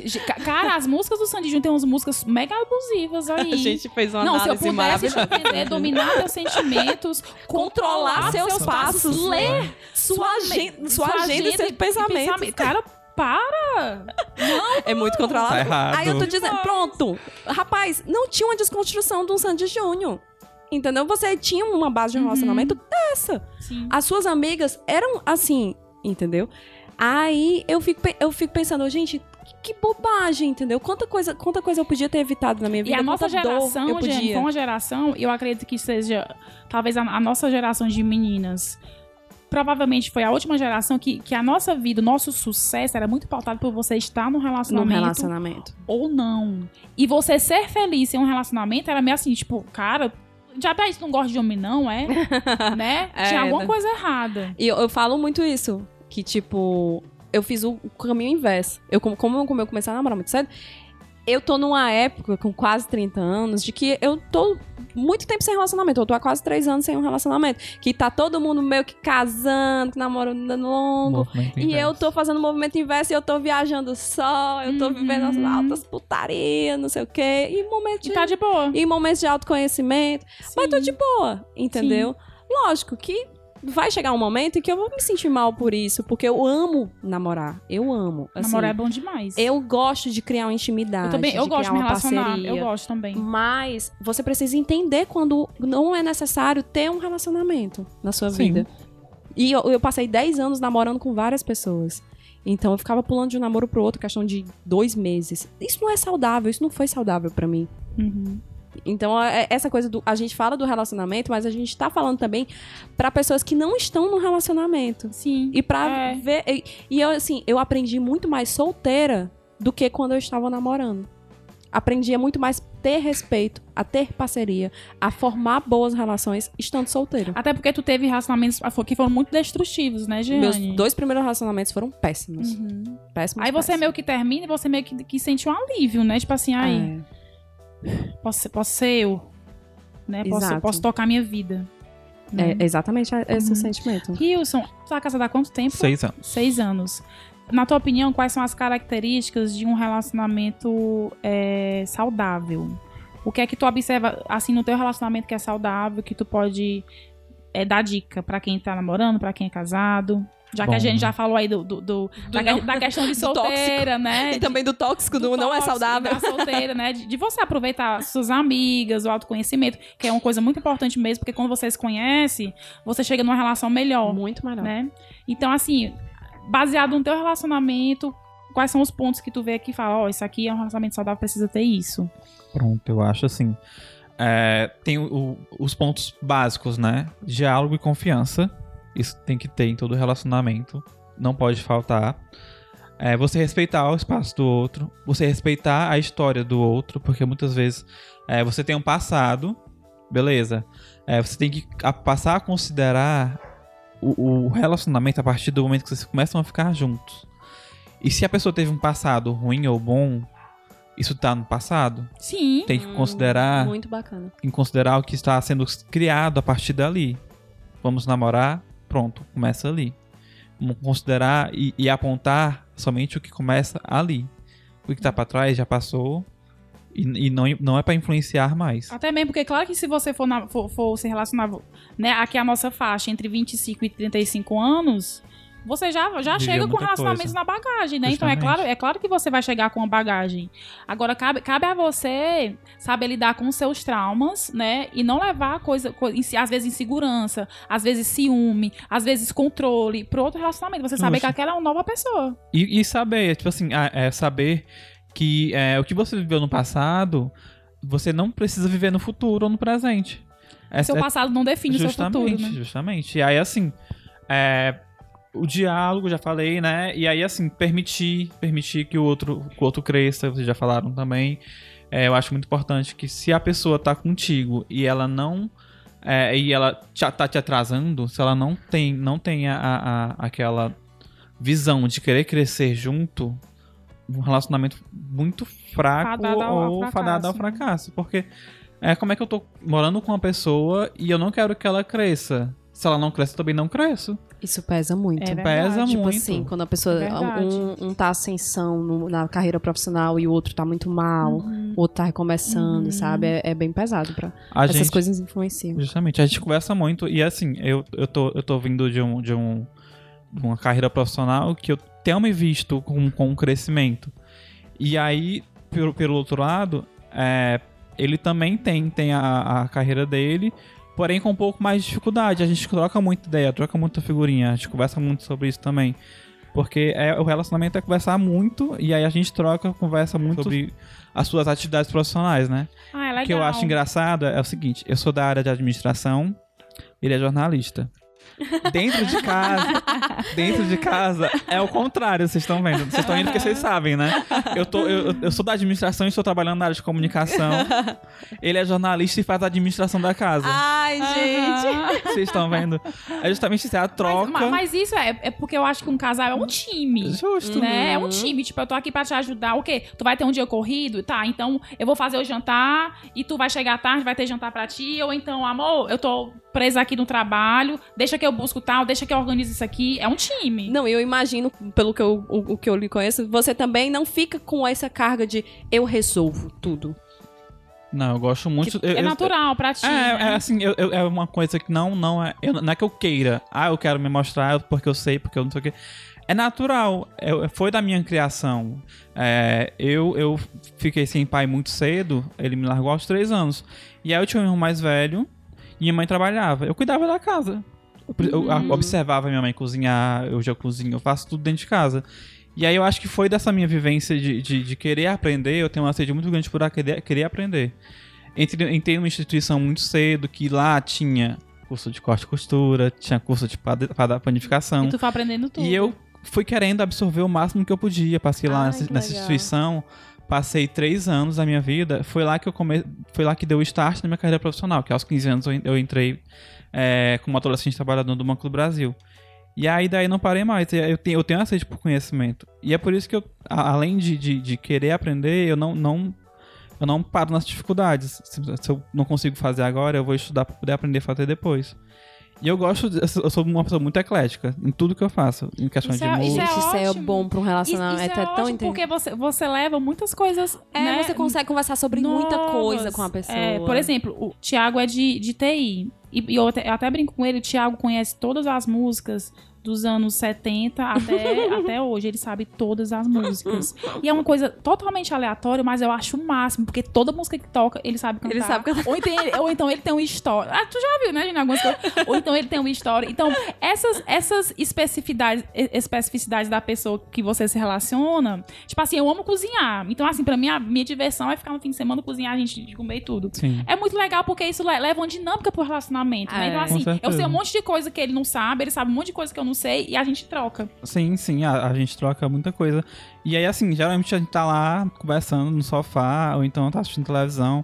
Cara, as músicas do Sandy Júnior tem umas músicas mega abusivas aí. A gente fez uma Não, se eu pudesse te prender, dominar teus sentimentos, Controlar seus passos, ler Sua, agen- sua agenda e seus pensamentos. pensamento. Cara, para! É muito controlado. Tá errado. Aí eu tô dizendo, pronto. Rapaz, não tinha uma desconstrução de um Sandy Júnior. Entendeu? Você tinha uma base de um Uhum. relacionamento dessa. Sim. As suas amigas eram assim, entendeu? Aí eu fico, eu fico pensando, gente, que, bobagem, entendeu? Quanta coisa, quanta coisa eu podia ter evitado na minha E vida. a nossa geração, eu gente, podia. foi uma geração, eu acredito que seja, talvez a, a nossa geração de meninas, provavelmente foi a última geração que, que a nossa vida, o nosso sucesso era muito pautado por você estar num no relacionamento relacionamento. ou não. E você ser feliz em um relacionamento era meio assim, tipo, cara, já isso não gosta de homem não, é? né? É, Tinha alguma né? coisa errada. E eu, eu falo muito isso, que tipo, eu fiz o caminho inverso. Eu, como, como eu comecei a namorar muito cedo, eu tô numa época, com quase 30 anos, de que eu tô muito tempo sem relacionamento. Eu tô há quase 3 anos sem um relacionamento. Que tá todo mundo meio que casando, que namorando longo. E eu tô fazendo o movimento inverso e eu tô viajando só, eu tô Uhum. vivendo as altas putarias, não sei o quê. E momentos E de, tá de boa. e momentos de autoconhecimento. Mas tô de boa, entendeu? Lógico que vai chegar um momento em que eu vou me sentir mal por isso, porque eu amo namorar. Eu amo. Assim, Namorar é bom demais. Eu gosto de criar uma intimidade. eu também, eu de gosto de criar me uma relacionar. parceria. Eu gosto também. Mas você precisa entender quando não é necessário ter um relacionamento na sua Sim. vida. E eu, eu passei 10 anos namorando com várias pessoas. Então eu ficava pulando de um namoro pro outro, questão de dois meses. Isso não é saudável, isso não foi saudável pra mim. Uhum. Então, é- essa coisa do. A gente fala do relacionamento, mas a gente tá falando também pra pessoas que não estão no relacionamento. Sim. E pra É. ver. E, e eu, assim, eu aprendi muito mais solteira do que quando eu estava namorando. Aprendi a muito mais ter respeito, a ter parceria, a formar boas relações estando solteira. Até porque tu teve relacionamentos que foram muito destrutivos, né, Jeane? Meus dois primeiros relacionamentos foram péssimos. Uhum. Péssimos. Aí você meio que termina e você meio que, que sente um alívio, né? Tipo assim, ai, É, posso, ser- posso ser eu. Né? Posso, posso tocar minha vida. né? é exatamente esse Uhum. o sentimento. Wilson, tu tá casado há quanto tempo? Seis anos. Seis anos. Na tua opinião, quais são as características de um relacionamento é, saudável? O que é que tu observa, assim, no teu relacionamento que é saudável, que tu pode é, dar dica pra quem tá namorando, pra quem é casado? Já que a Bom. gente já falou aí do, do- do- da, não- da questão de do solteira, né? E também do tóxico, do do não é tóxico, saudável. Da solteira, né? De, de você aproveitar suas amigas, o autoconhecimento, que é uma coisa muito importante mesmo, porque quando você se conhece, você chega numa relação melhor, Muito melhor. né? Então, assim, baseado no teu relacionamento, quais são os pontos que tu vê aqui e fala, ó, isso aqui é um relacionamento saudável, precisa ter isso. Pronto, eu acho assim. É, tem o- os pontos básicos, né? Diálogo e confiança. Isso tem que ter em todo relacionamento. Não pode faltar. É, você respeitar o espaço do outro. Você respeitar a história do outro. Porque muitas vezes é, você tem um passado Beleza. É, você tem que passar a considerar o, o relacionamento a partir do momento que vocês começam a ficar juntos. E se a pessoa teve um passado ruim ou bom, isso tá no passado. Sim. Tem que considerar, Muito bacana. tem que considerar o que está sendo criado a partir dali. Vamos namorar? Pronto, começa ali. Vamos considerar e, e apontar somente o que começa ali. O que tá pra trás já passou e, e não, não é pra influenciar mais. Até mesmo, porque claro que se você for, na- for- for se relacionar, né, aqui é a nossa faixa entre 25 e 35 anos, você já, já Viveu chega com relacionamentos coisa. na bagagem, né? Então é Justamente. claro, é claro que você vai chegar com uma bagagem. Agora, cabe, cabe a você saber lidar com os seus traumas, né? E não levar coisa, co- em si- às vezes insegurança, às vezes ciúme, às vezes controle pro outro relacionamento. Você saber Oxe. que aquela é uma nova pessoa. E, e saber, tipo assim, a- é saber que é, o que você viveu no passado, você não precisa viver no futuro ou no presente. É, seu é- passado não define o seu justamente, futuro, né? justamente. E aí, assim, é, o diálogo, já falei, né? E aí, assim, permitir, permitir que o outro, que o outro cresça, vocês já falaram também. É, eu acho muito importante que se a pessoa tá contigo e ela não. é, e ela te, tá te atrasando, se ela não tem, não tem a, a- aquela visão de querer crescer junto, um relacionamento muito fraco Fadado ao- ao ou fracasso, fadado ao né? fracasso. Porque é como é que eu tô morando com uma pessoa e eu não quero que ela cresça. Se ela não cresce, eu também não cresço. Isso pesa muito. É Pesa verdade. Tipo muito. assim, quando a pessoa. Verdade. Um, um tá ascensão no- na carreira profissional e o outro tá muito mal, Uhum. o outro tá recomeçando, Uhum. sabe? É, é bem pesado. Pra... A Essas gente, coisas influenciam. Justamente, a gente conversa muito e assim, eu, eu, tô, eu tô vindo de, um, de, um, de uma carreira profissional que eu tenho me visto com, com um crescimento. E aí, pelo, pelo outro lado, é, ele também tem, tem a, a carreira dele, porém com um pouco mais de dificuldade. A gente troca muita ideia, troca muita figurinha, a gente conversa muito sobre isso também. Porque é, o relacionamento é conversar muito e aí a gente troca, conversa muito sobre as suas atividades profissionais, né? Ah, é legal. O que eu acho engraçado é o seguinte: eu sou da área de administração, ele é jornalista. Dentro de casa, dentro de casa é o contrário, vocês estão vendo. Vocês estão indo porque vocês sabem, né? Eu, tô, eu, eu sou da administração e estou trabalhando na área de comunicação. Ele é jornalista e faz a administração da casa. Ai, Aham. Vocês estão vendo? É justamente isso, é a troca. Mas, mas isso é, é porque eu acho que um casal é um time. Justo. Né? É um Uhum. time. Tipo, eu tô aqui pra te ajudar. O quê? Tu vai ter um dia corrido? Tá, então eu vou fazer o jantar e tu vai chegar tarde, vai ter jantar pra ti. Ou então, amor, eu tô presa aqui no trabalho, deixa que eu busco tal, deixa que eu organizo isso aqui. É um time. Não, eu imagino, pelo que eu, o, o que eu lhe conheço, você também não fica com essa carga de eu resolvo tudo. Não, eu gosto muito. eu- é eu- natural pra ti. É, né? é assim, eu- eu- é uma coisa que não, não é. eu- não é que eu queira. Ah, eu quero me mostrar porque eu sei, porque eu não sei o quê. É natural. é- foi da minha criação. É, eu, eu fiquei sem pai muito cedo. Ele me largou aos três anos. E aí eu tinha um irmão mais velho. E minha mãe trabalhava. Eu cuidava da casa. Eu, Uhum. observava minha mãe cozinhar. Eu já cozinho. Eu faço tudo dentro de casa. E aí eu acho que foi dessa minha vivência de, de, de querer aprender. Eu tenho uma sede muito grande por querer, querer aprender. Entrei, entrei numa instituição muito cedo que lá tinha curso de corte e costura, tinha curso de panificação. E tu foi aprendendo tudo. E eu fui querendo absorver o máximo que eu podia. Passei lá Ai, nessa, que nessa legal. instituição, passei três anos da minha vida. Foi lá que eu come... foi lá que deu o start na minha carreira profissional, que aos 15 anos eu entrei é, como adolescente trabalhador do Banco do Brasil. E aí daí não parei mais. Eu tenho, eu tenho sede por conhecimento. E é por isso que eu, a- além de, de, de querer aprender, eu não, não, eu não paro nas dificuldades. Se, se eu não consigo fazer agora, eu vou estudar para poder aprender a fazer depois. E eu gosto, de- eu sou uma pessoa muito eclética em tudo que eu faço, em questões Isso de é- isso música. é Gente, isso é bom pra um Isso, relacionamento. isso é, é, tão ótimo porque você, você leva muitas coisas. É, né? você consegue conversar sobre muita novas. coisa com a pessoa. É, por exemplo, o Thiago é de, de TI. E, e eu, até, eu até brinco com ele, o Thiago conhece todas as músicas dos anos 70 até, até hoje. Ele sabe todas as músicas. E é uma coisa totalmente aleatória, mas eu acho o máximo, porque toda música que toca, ele sabe cantar. Ele sabe cantar. Ou então ele, ou então ele tem uma história. Ah, tu já viu, né, gente? Algumas coisas. Ou então ele tem uma história. Então, essas, essas especificidades, especificidades da pessoa que você se relaciona, tipo assim, eu amo cozinhar. Então, assim, pra mim, a minha diversão é ficar no fim de semana cozinhar, a gente comer e tudo. Sim. É muito legal porque isso le- leva uma dinâmica pro relacionamento, né? É. Então, assim, eu sei um monte de coisa que ele não sabe, ele sabe um monte de coisa que eu não sei e a gente troca. Sim, sim, a, a gente troca muita coisa. E aí, assim, geralmente a gente tá lá conversando no sofá, ou então tá assistindo televisão.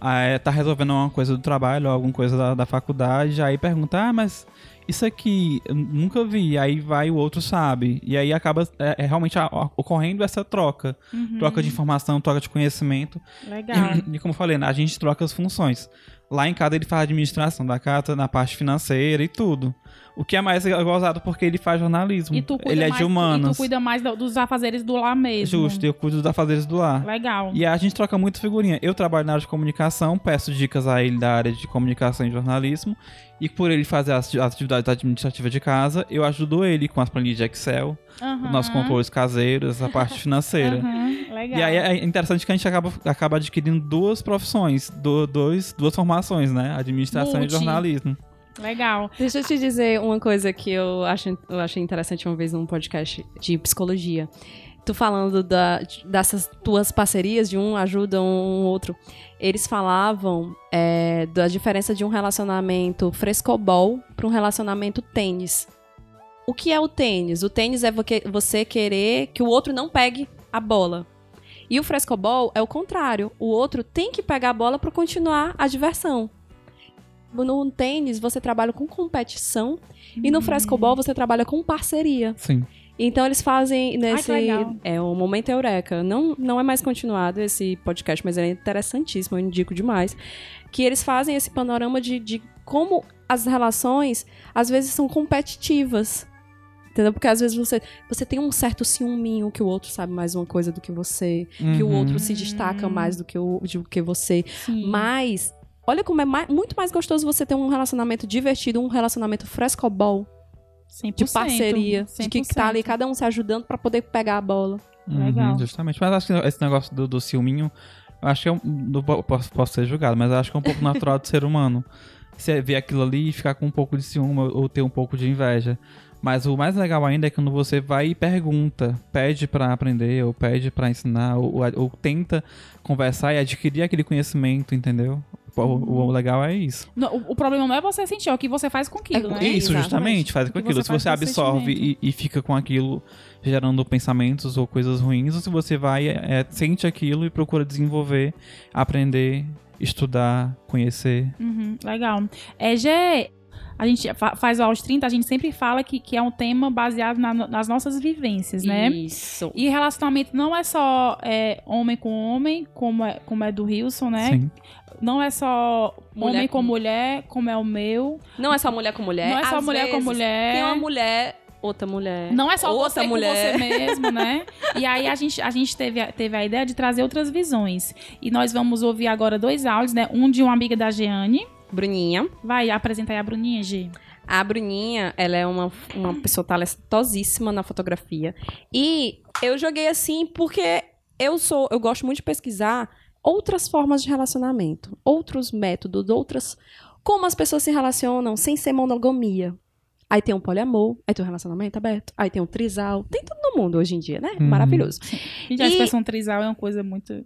aí tá resolvendo uma coisa do trabalho, alguma coisa da, da faculdade, aí pergunta, ah, mas isso aqui eu nunca vi, aí vai o outro sabe. E aí acaba é, é realmente a- a- ocorrendo essa troca. Uhum. Troca de informação, troca de conhecimento. Legal. E como eu falei, né, a gente troca as funções. Lá em casa ele faz administração da casa, na parte financeira e tudo. O que é mais gozado porque ele faz jornalismo. E ele é mais, de humanas. E tu cuida mais do- dos afazeres do lar mesmo. Justo, eu cuido dos afazeres do lar. Legal. E a gente troca muito figurinha. Eu trabalho na área de comunicação, peço dicas a ele da área de comunicação e jornalismo. E por ele fazer as atividades administrativas de casa, eu ajudo ele com as planilhas de Excel, Aham. os nossos controles caseiros, a parte financeira. Aham, Legal. E aí é interessante que a gente acaba, acaba adquirindo duas profissões, do- dois, duas formações, né? Administração Multi. e jornalismo. Legal. Deixa eu te dizer uma coisa que eu, acho, eu achei interessante uma vez num podcast de psicologia. Tu falando da, dessas tuas parcerias, de um ajuda um outro. Eles falavam é, da diferença de um relacionamento frescobol para um relacionamento tênis. O que é o tênis? O tênis é você querer que o outro não pegue a bola. E o frescobol é o contrário. O outro tem que pegar a bola para continuar a diversão. No tênis, você trabalha com competição e Hum. no frescobol você trabalha com parceria. Sim. Então eles fazem nesse. legal. é o momento eureka. Não, não é mais continuado esse podcast, mas é interessantíssimo, eu indico demais. Que eles fazem esse panorama de, de como as relações às vezes são competitivas. Entendeu? Porque às vezes você, você tem um certo ciúminho que o outro sabe mais uma coisa do que você, que o Uhum. outro se destaca mais do que, o, do que você. Sim. Mas, olha como é mai- muito mais gostoso você ter um relacionamento divertido, um relacionamento frescobol, 100%, de parceria, de que tá ali 100%. cada um se ajudando pra poder pegar a bola. Legal. Uhum, justamente. Mas acho que esse negócio do, do ciúminho, eu acho que é um, do- posso, posso ser julgado, mas eu acho que é um pouco natural do ser humano. Você ver aquilo ali e ficar com um pouco de ciúme ou ter um pouco de inveja. Mas o mais legal ainda é quando você vai e pergunta, pede pra aprender, ou pede pra ensinar, ou, ou- ou tenta conversar e adquirir aquele conhecimento, entendeu? O, o- o legal é isso. Não, o, o problema não é você sentir, é o que você faz com aquilo, É, né? Isso, Exatamente. justamente, faz com que aquilo. você Se faz você absorve e, e fica com aquilo gerando pensamentos ou coisas ruins, ou se você vai, é, sente aquilo e procura desenvolver, aprender, estudar, conhecer. Uhum, legal. É, Gê, a gente fa- faz o aos 30, a gente sempre fala que, que é um tema baseado na- nas nossas vivências, né? Isso. E relacionamento não é só é, homem com homem, como é, como é do Wilson, né? Sim. Não é só Mulher homem com, com- mulher, como é o meu. Não é só mulher com mulher. não é só às mulher com mulher. Tem uma mulher, outra mulher. Não é só outra você mulher. com você mesmo, né? E aí a gente, a gente teve, a- teve a ideia de trazer outras visões. E nós vamos ouvir agora dois áudios, né? Um de uma amiga da Jeane. Bruninha. Vai apresentar aí a Bruninha, G. A Bruninha, ela é uma, uma pessoa talentosíssima na fotografia. E eu joguei assim porque eu sou, eu gosto muito de pesquisar outras formas de relacionamento, outros métodos, outras como as pessoas se relacionam sem ser monogamia. Aí tem um poliamor, aí tem um relacionamento aberto, aí tem um trisal, tem tudo no mundo hoje em dia, né? Uhum. Maravilhoso. A E- expressão trisal é uma coisa muito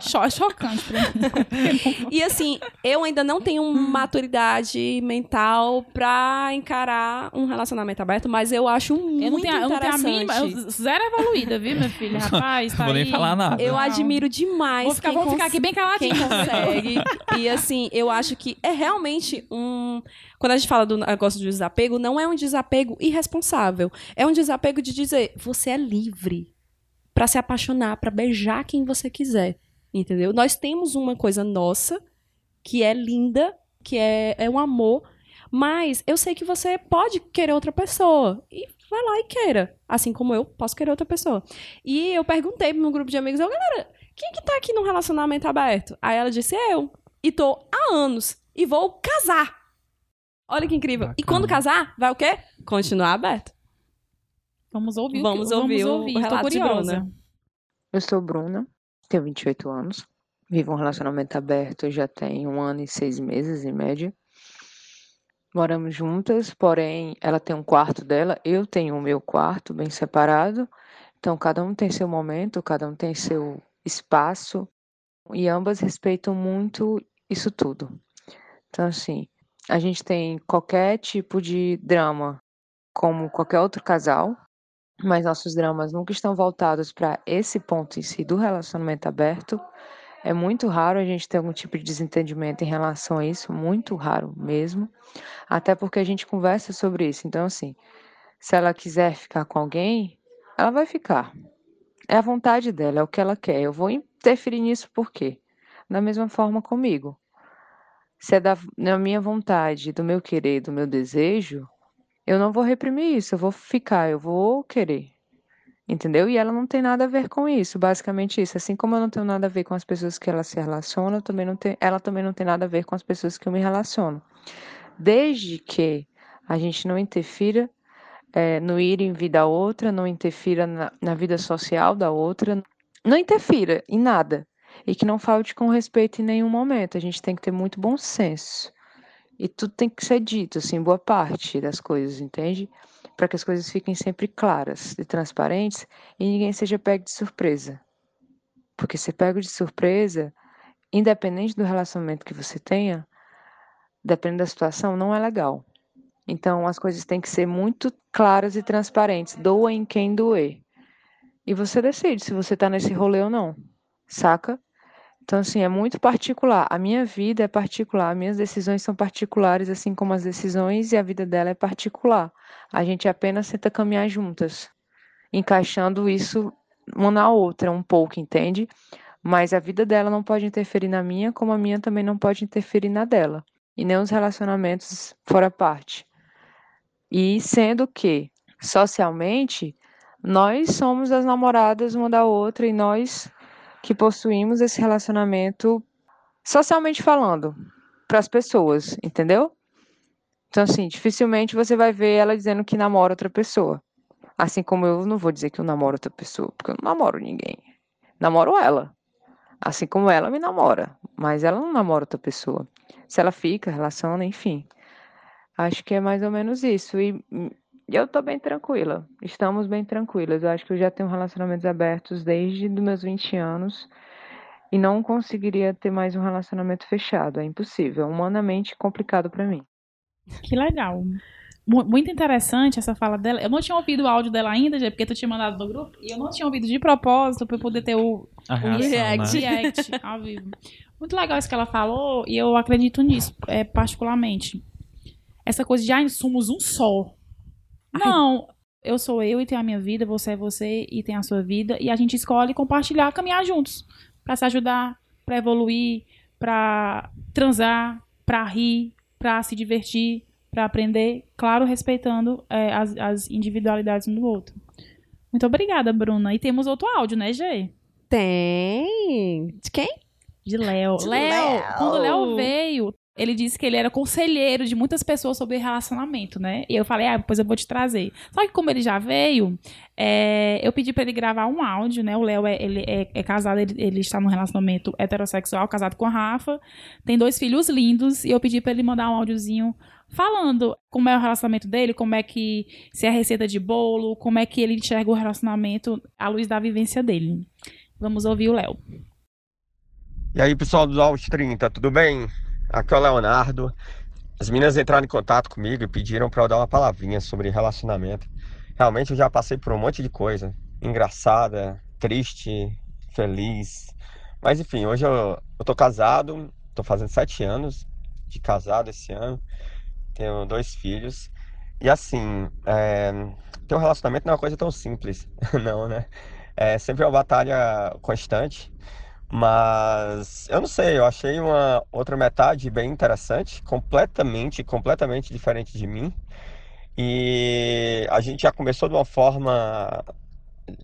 chocante pra mim. E assim, eu ainda não tenho maturidade mental pra encarar um relacionamento aberto, mas eu acho muito Eu não tenho, a- eu não tenho a interessante. mínima. zero evoluída, viu, minha filha? Rapaz, tá Vou nem aí. falar nada. Eu Não. admiro demais Vou ficar, quem, vou ficar aqui bem quem caladinha. consegue. e assim, eu acho que é realmente um. Quando a gente fala do negócio de desapego, não é um desapego irresponsável. É um desapego de dizer, você é livre pra se apaixonar, pra beijar quem você quiser. Entendeu? Nós temos uma coisa nossa que é linda, que é, é um amor, mas eu sei que você pode querer outra pessoa. E vai lá e queira. Assim como eu posso querer outra pessoa. E eu perguntei no grupo de amigos, eu, galera, quem que tá aqui num relacionamento aberto? Aí ela disse, eu. E tô há anos. E vou casar. Olha que incrível. E Bacana. quando casar, vai o quê? Continuar aberto. Vamos ouvir. o que- Vamos ouvir o- relato de curiosa. Bruna. Eu sou Bruna, tenho 28 anos, vivo um relacionamento aberto já tem um ano e seis meses, em média. Moramos juntas, porém ela tem um quarto dela, eu tenho o meu quarto bem separado. Então cada um tem seu momento, cada um tem seu espaço e ambas respeitam muito isso tudo. Então assim, a gente tem qualquer tipo de drama, como qualquer outro casal, mas nossos dramas nunca estão voltados para esse ponto em si do relacionamento aberto. É muito raro a gente ter algum tipo de desentendimento em relação a isso, muito raro mesmo. Até porque a gente conversa sobre isso. Então, assim, se ela quiser ficar com alguém, ela vai ficar. É a vontade dela, é o que ela quer. Eu vou interferir nisso por quê? Da mesma forma comigo. Se é da, minha vontade, do meu querer, do meu desejo, eu não vou reprimir isso, eu vou ficar, eu vou querer. Entendeu? E ela não tem nada a ver com isso, basicamente isso. Assim como eu não tenho nada a ver com as pessoas que ela se relaciona, também não tem, ela também não tem nada a ver com as pessoas que eu me relaciono. Desde que a gente não interfira é, no ir em vida outra, não interfira na, na vida social da outra, não interfira em nada. E que não falte com respeito em nenhum momento. A gente tem que ter muito bom senso. E tudo tem que ser dito, assim, boa parte das coisas, entende? Para que as coisas fiquem sempre claras e transparentes e ninguém seja pego de surpresa. Porque ser pego de surpresa, independente do relacionamento que você tenha, dependendo da situação, não é legal. Então as coisas têm que ser muito claras e transparentes. Doa em quem doer. E você decide se você tá nesse rolê ou não. Saca? Então, assim, é muito particular. A minha vida é particular, minhas decisões são particulares, assim como as decisões e a vida dela é particular. A gente apenas tenta caminhar juntas, encaixando isso uma na outra um pouco, entende? Mas a vida dela não pode interferir na minha, como a minha também não pode interferir na dela. E nem os relacionamentos fora parte. E sendo que, socialmente, nós somos as namoradas uma da outra e nós que possuímos esse relacionamento socialmente falando para as pessoas, entendeu? Então, assim, dificilmente você vai ver ela dizendo que namora outra pessoa. Assim como eu não vou dizer que eu namoro outra pessoa, porque eu não namoro ninguém. Namoro ela. Assim como ela me namora. Mas ela não namora outra pessoa. Se ela fica, relaciona, enfim. Acho que é mais ou menos isso. E eu tô bem tranquila. Estamos bem tranquilas. Eu acho que eu já tenho relacionamentos abertos desde os meus 20 anos e não conseguiria ter mais um relacionamento fechado. É impossível. É humanamente complicado para mim. Que legal. Muito interessante essa fala dela. Eu não tinha ouvido o áudio dela ainda, porque tu tinha mandado no grupo, e eu não tinha ouvido de propósito para poder ter o, reação, o react, né? react ao vivo. Muito legal isso que ela falou, e eu acredito nisso, é, particularmente. Essa coisa de, ah, somos um só. Não, eu sou eu e tenho a minha vida, você é você e tem a sua vida, e a gente escolhe compartilhar, caminhar juntos, para se ajudar, para evoluir, para transar, para rir, para se divertir, para aprender, claro, respeitando é, as, as individualidades um do outro. Muito obrigada, Bruna. E temos outro áudio, né, Gê? Tem. De quem? De Léo. Léo, quando o Léo veio, ele disse que ele era conselheiro de muitas pessoas sobre relacionamento, né? E eu falei, ah, depois eu vou te trazer. Só que como ele já veio, é, eu pedi para ele gravar um áudio, né? O Léo é, ele é, é casado, ele, ele, está num relacionamento heterossexual, casado com a Rafa, tem dois filhos lindos, e eu pedi para ele mandar um áudiozinho falando como é o relacionamento dele, como é que se é receita de bolo, como é que ele enxerga o relacionamento à luz da vivência dele. Vamos ouvir o Léo. E aí, pessoal do Aos 30, tudo bem? Aqui é o Leonardo. As meninas entraram em contato comigo e pediram para eu dar uma palavrinha sobre relacionamento. Realmente eu já passei por um monte de coisa. Engraçada, triste, feliz. Mas enfim, hoje eu, eu tô casado, tô fazendo sete anos de casado esse ano. Tenho dois filhos. E assim, é, ter um relacionamento não é uma coisa tão simples, não, né? É sempre uma batalha constante. Mas eu não sei, eu achei uma outra metade bem interessante, completamente, completamente diferente de mim. E a gente já começou de uma forma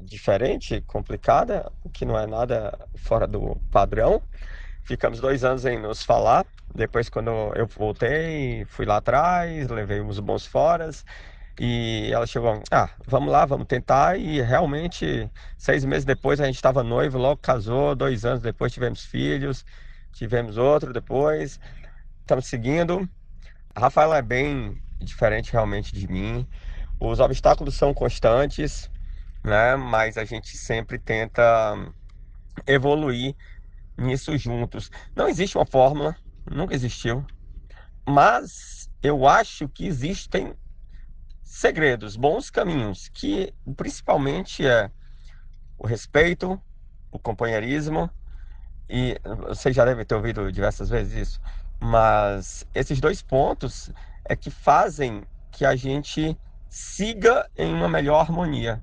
diferente, complicada, o que não é nada fora do padrão. Ficamos dois anos em nos falar. Depois, quando eu voltei, fui lá atrás, levei uns bons foras. E ela chegou, ah, vamos lá, vamos tentar. E realmente, seis meses depois a gente estava noivo, logo casou. Dois anos depois tivemos filhos, tivemos outro depois. Estamos seguindo. A Rafaela é bem diferente realmente de mim. Os obstáculos são constantes, né? Mas a gente sempre tenta evoluir nisso juntos. Não existe uma fórmula, nunca existiu. Mas eu acho que existem segredos, bons caminhos, que principalmente é o respeito, o companheirismo e vocês já devem ter ouvido diversas vezes isso, mas esses dois pontos é que fazem que a gente siga em uma melhor harmonia.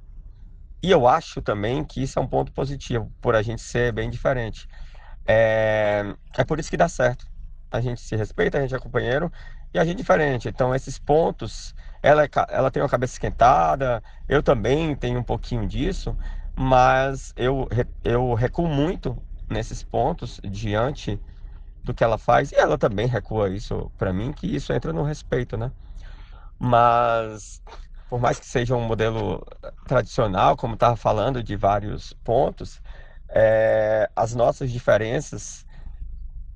E eu acho também que isso é um ponto positivo, por a gente ser bem diferente. É, é por isso que dá certo. A gente se respeita, a gente é companheiro e a gente é diferente. Então, esses pontos, ela, é ela tem uma cabeça esquentada, eu também tenho um pouquinho disso, mas eu, eu recuo muito nesses pontos diante do que ela faz e ela também recua isso para mim, que isso entra no respeito, né? Mas por mais que seja um modelo tradicional, como estava falando, de vários pontos, é, as nossas diferenças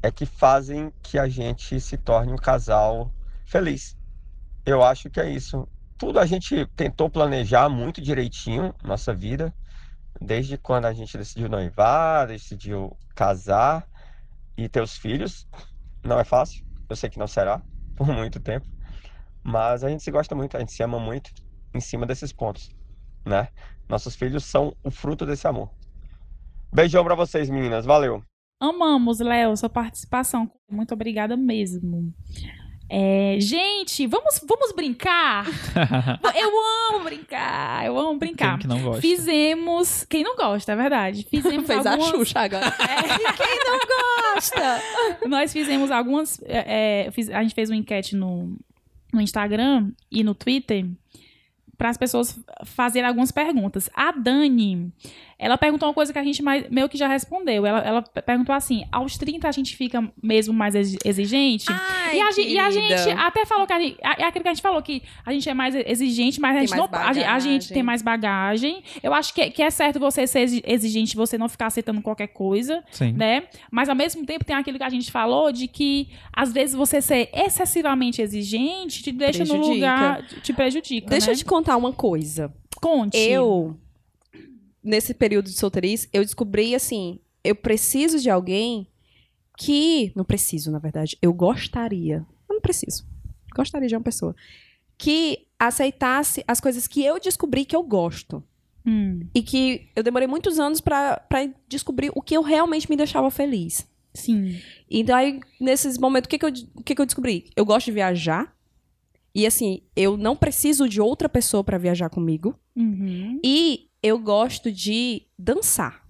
é que fazem que a gente se torne um casal feliz. Eu acho que é isso. Tudo a gente tentou planejar muito direitinho nossa vida, desde quando a gente decidiu noivar, decidiu casar e ter os filhos. Não é fácil, eu sei que não será por muito tempo, mas a gente se gosta muito, a gente se ama muito em cima desses pontos, né? Nossos filhos são o fruto desse amor. Beijão para vocês, meninas. Valeu. Amamos, Léo, sua participação. Muito obrigada mesmo. É, gente, vamos, vamos brincar? eu amo brincar, eu amo brincar. Quem que não gosta? Fizemos. Quem não gosta, é verdade. Fizemos Fez algumas... a Xuxa agora. É, quem não gosta? Nós fizemos algumas. É, fiz, a gente fez uma enquete no, no Instagram e no Twitter para as pessoas fazerem algumas perguntas. A Dani, ela perguntou uma coisa que a gente mais, meio que já respondeu. Ela, ela perguntou assim: aos 30 a gente fica mesmo mais exigente? Ai, e, a, e, a, gente até falou que a gente, é aquilo que a gente falou, que a gente é mais exigente, mas a gente, mais não, a, a gente tem mais bagagem. Eu acho que, que é certo você ser exi- exigente, você não ficar aceitando qualquer coisa Sim. né? Mas ao mesmo tempo tem aquilo que a gente falou de que às vezes você ser excessivamente exigente te deixa no Prejudica. lugar, te prejudica. Deixa né? eu te contar uma coisa. Conte. Eu, nesse período de solteirice, eu descobri assim: eu preciso de alguém que. Não preciso, na verdade. Eu gostaria. Eu não preciso. Gostaria de uma pessoa que aceitasse as coisas que eu descobri que eu gosto. Hum, E que eu demorei muitos anos pra pra descobrir o que eu realmente me deixava feliz. sim. Então, aí, nesses momentos, o que, que, eu, o que, que eu descobri? Eu gosto de viajar. E, assim, eu não preciso de outra pessoa pra viajar comigo. Uhum. E eu gosto de dançar.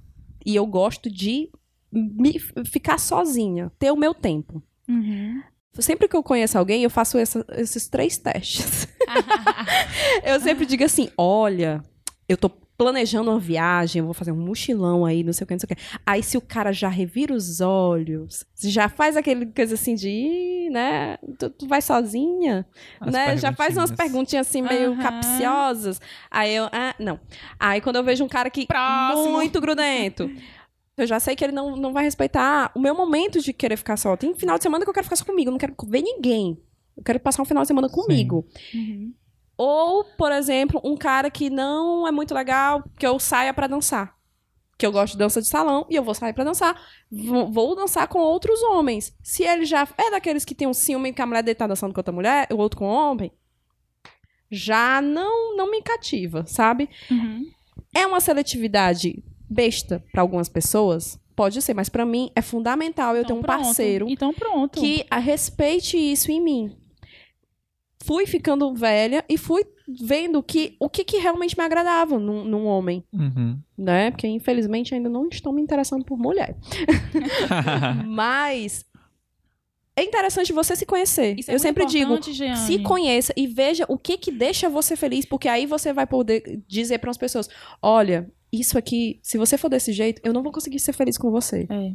E eu gosto de me- ficar sozinha, ter o meu tempo. Uhum. Sempre que eu conheço alguém, eu faço essa- esses três testes. eu sempre digo assim: olha, eu tô planejando uma viagem, eu vou fazer um mochilão aí, não sei o que, não sei o que. Aí se o cara já revira os olhos, já faz aquele coisa assim de, "Ih, né, tu, tu vai sozinha, As né, já faz umas perguntinhas. assim meio Aham. capciosas. Aí eu, ah, não. Aí quando eu vejo um cara que Próximo. muito grudento, eu já sei que ele não, não vai respeitar o meu momento de querer ficar só. Tem final de semana que eu quero ficar só comigo, eu não quero ver ninguém. Eu quero passar um final de semana comigo. Uhum. Ou, por exemplo, um cara que não é muito legal, que eu saia pra dançar. Que eu gosto de dança de salão e eu vou sair pra dançar. Vou, dançar com outros homens. Se ele já é daqueles que tem um ciúme que a mulher dele tá dançando com outra mulher, o outro com homem, já não, não me cativa, sabe? Uhum. É uma seletividade besta pra algumas pessoas? Pode ser, mas pra mim é fundamental eu Então ter um pronto. parceiro Então pronto. que respeite isso em mim. Fui ficando velha e fui vendo que o que, que realmente me agradava num, num homem, Uhum. né? Porque infelizmente ainda não estou me interessando por mulher. Mas é interessante você se conhecer. Isso é Eu muito sempre digo, Jeane. se conheça e veja o que que deixa você feliz, porque aí você vai poder dizer para as pessoas, olha, isso aqui, se você for desse jeito, eu não vou conseguir ser feliz com você. É.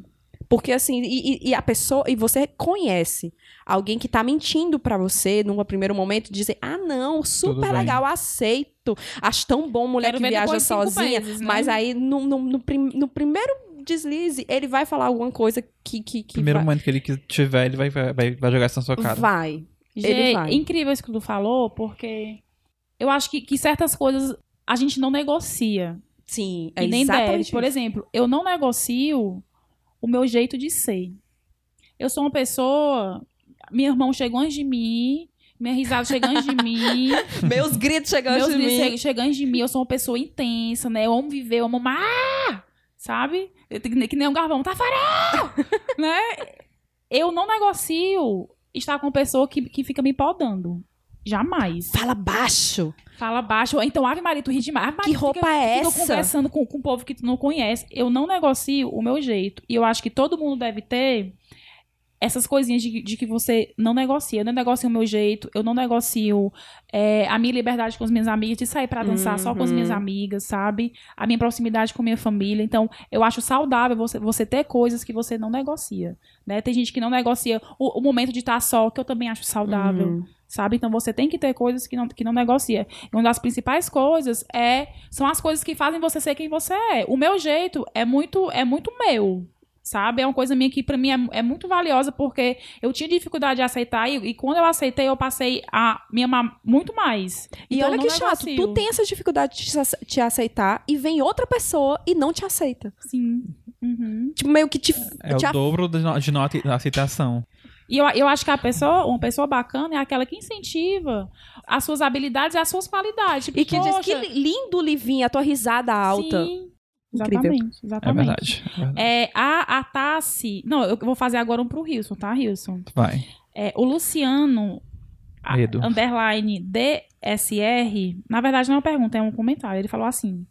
Porque assim, e, e- a pessoa, e você conhece alguém que tá mentindo pra você num primeiro momento, dizer, ah, não, super legal, aceito. Acho tão bom mulher Quero que viaja sozinha. vezes, né? Mas aí, no, no, no prim- no primeiro deslize, ele vai falar alguma coisa que. que, que Primeiro vai, momento que ele tiver, ele vai, vai, vai jogar isso na sua cara. vai. Gê, Ele vai. incrível isso que tu falou, porque eu acho que, que certas coisas a gente não negocia. Sim, é e nem deve. exatamente Por isso. exemplo, eu não negocio o meu jeito de ser. Eu sou uma pessoa. Meu irmão chegou antes de mim. Minha risada chegou antes de mim. Meus gritos chegando meus de gritos mim. che- chegam antes de mim. Eu sou uma pessoa intensa, né? Eu amo viver, eu amo amar. sabe? Que nem um garvão, tá farol! né? Eu não negocio estar com uma pessoa que, que fica me podando. Jamais. Fala baixo. Fala baixo. Ou então, Ave Maria, tu ri demais. Ave Maria, Que roupa fica, é fica essa? conversando com, com o povo que tu não conhece. Eu não negocio o meu jeito. E eu acho que todo mundo deve ter essas coisinhas de, de que você não negocia. Eu não negocio o meu jeito. Eu não negocio é, a minha liberdade com as minhas amigas, de sair pra dançar só com as minhas Uhum. amigas, sabe? A minha proximidade com a minha família. Então, eu acho saudável você, você ter coisas que você não negocia. Né? Tem gente que não negocia o, o momento de estar só, que eu também acho saudável Uhum. Sabe? Então você tem que ter coisas que não, que não negocia. E uma das principais coisas é são as coisas que fazem você ser quem você é. O meu jeito é muito é muito meu. Sabe? É uma coisa minha que pra mim é, é muito valiosa porque eu tinha dificuldade de aceitar e, e quando eu aceitei eu passei a me amar muito mais. E Então, olha que chato, negocio. tu tem essa dificuldade de te ace- te aceitar e vem outra pessoa e não te aceita. Sim. Uhum. Tipo, meio que te. É te o af- dobro de não, de não aceitação. E eu, eu acho que a pessoa, uma pessoa bacana é aquela que incentiva as suas habilidades e as suas qualidades. Tipo, E que diz que poxa, li- lindo, Livinha, a tua risada alta. Sim, Incrível. exatamente. É exatamente. verdade. é verdade. É, a, a Tassi. Não, eu vou fazer agora um pro Wilson, tá, Wilson? Vai. É, o Luciano, a- Medo. underline DSR, na verdade não é uma pergunta, é um comentário. Ele falou assim: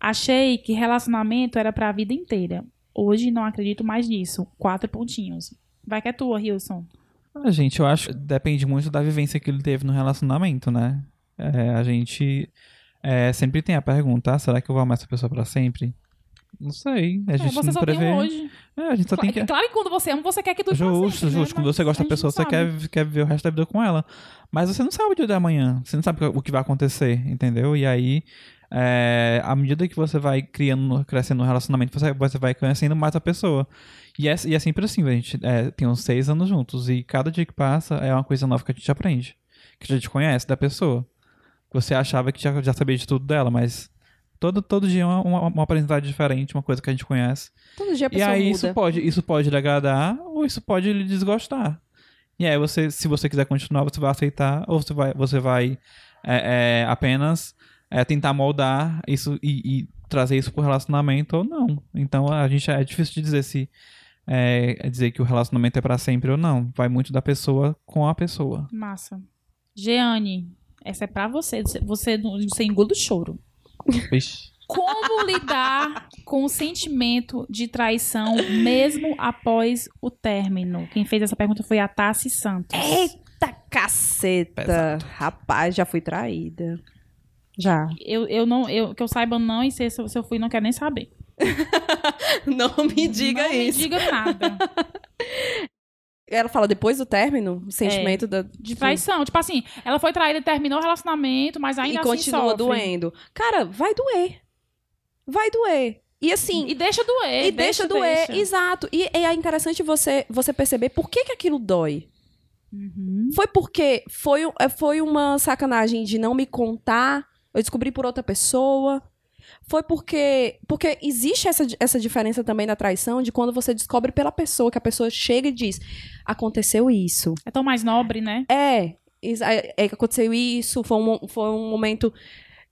Achei que relacionamento era pra vida inteira. Hoje não acredito mais nisso. Quatro pontinhos. Vai que é tua, Wilson. Ah, gente, eu acho que depende muito da vivência que ele teve no relacionamento, né? É, a gente é, sempre tem a pergunta, ah, será que eu vou amar essa pessoa pra sempre? Não sei, a É, gente você não prevê. tem um hoje. É, a gente só tem que... Claro que quando você ama, você quer que tudo Justo, justo. Quando você gosta da pessoa, você quer, quer viver o resto da vida com ela. Mas você não sabe o dia da manhã. Você não sabe o que vai acontecer, entendeu? E aí, é, à medida que você vai criando, crescendo no relacionamento, você, você vai conhecendo mais a pessoa. E é, e é sempre assim, a gente é, tem uns seis anos juntos. E cada dia que passa é uma coisa nova que a gente aprende. Que a gente conhece da pessoa. Você achava que já, já sabia de tudo dela, mas todo, todo dia é uma, uma, uma aprendizagem diferente, uma coisa que a gente conhece. Todo dia a E pessoa aí muda. isso pode, isso pode lhe agradar ou isso pode lhe desgostar. E aí você, se você quiser continuar, você vai aceitar ou você vai, você vai é, é, apenas é, tentar moldar isso e, e trazer isso pro relacionamento ou não. Então a gente é difícil de dizer se é, é dizer que o relacionamento é pra sempre ou não. Vai muito da pessoa com a pessoa. Massa. Jeane, essa é pra você. Você, você engula o choro. Vixe. Como lidar com o sentimento de traição mesmo após o término? Quem fez essa pergunta foi a Tassi Santos. Eita caceta! Pesado. Rapaz, já fui traída. Já. Eu, eu não, eu, que eu saiba não, e se, se eu fui, não quero nem saber. Não me diga não isso. Me diga nada. Ela fala depois do término, o sentimento da, De traição. Tipo assim, ela foi traída, terminou o relacionamento, mas ainda e assim continua sofre. doendo. Cara, vai doer. Vai doer. E assim, E deixa doer. e deixa, doer, deixa. exato. E, e é interessante você você perceber por que, que aquilo dói. Uhum. Foi porque foi, é, foi uma sacanagem de não me contar, eu descobri por outra pessoa. Foi porque porque existe essa, essa diferença também da traição de quando você descobre pela pessoa, que a pessoa chega e diz: aconteceu isso. É tão mais nobre, né? É, é, é que aconteceu isso, foi um, foi um momento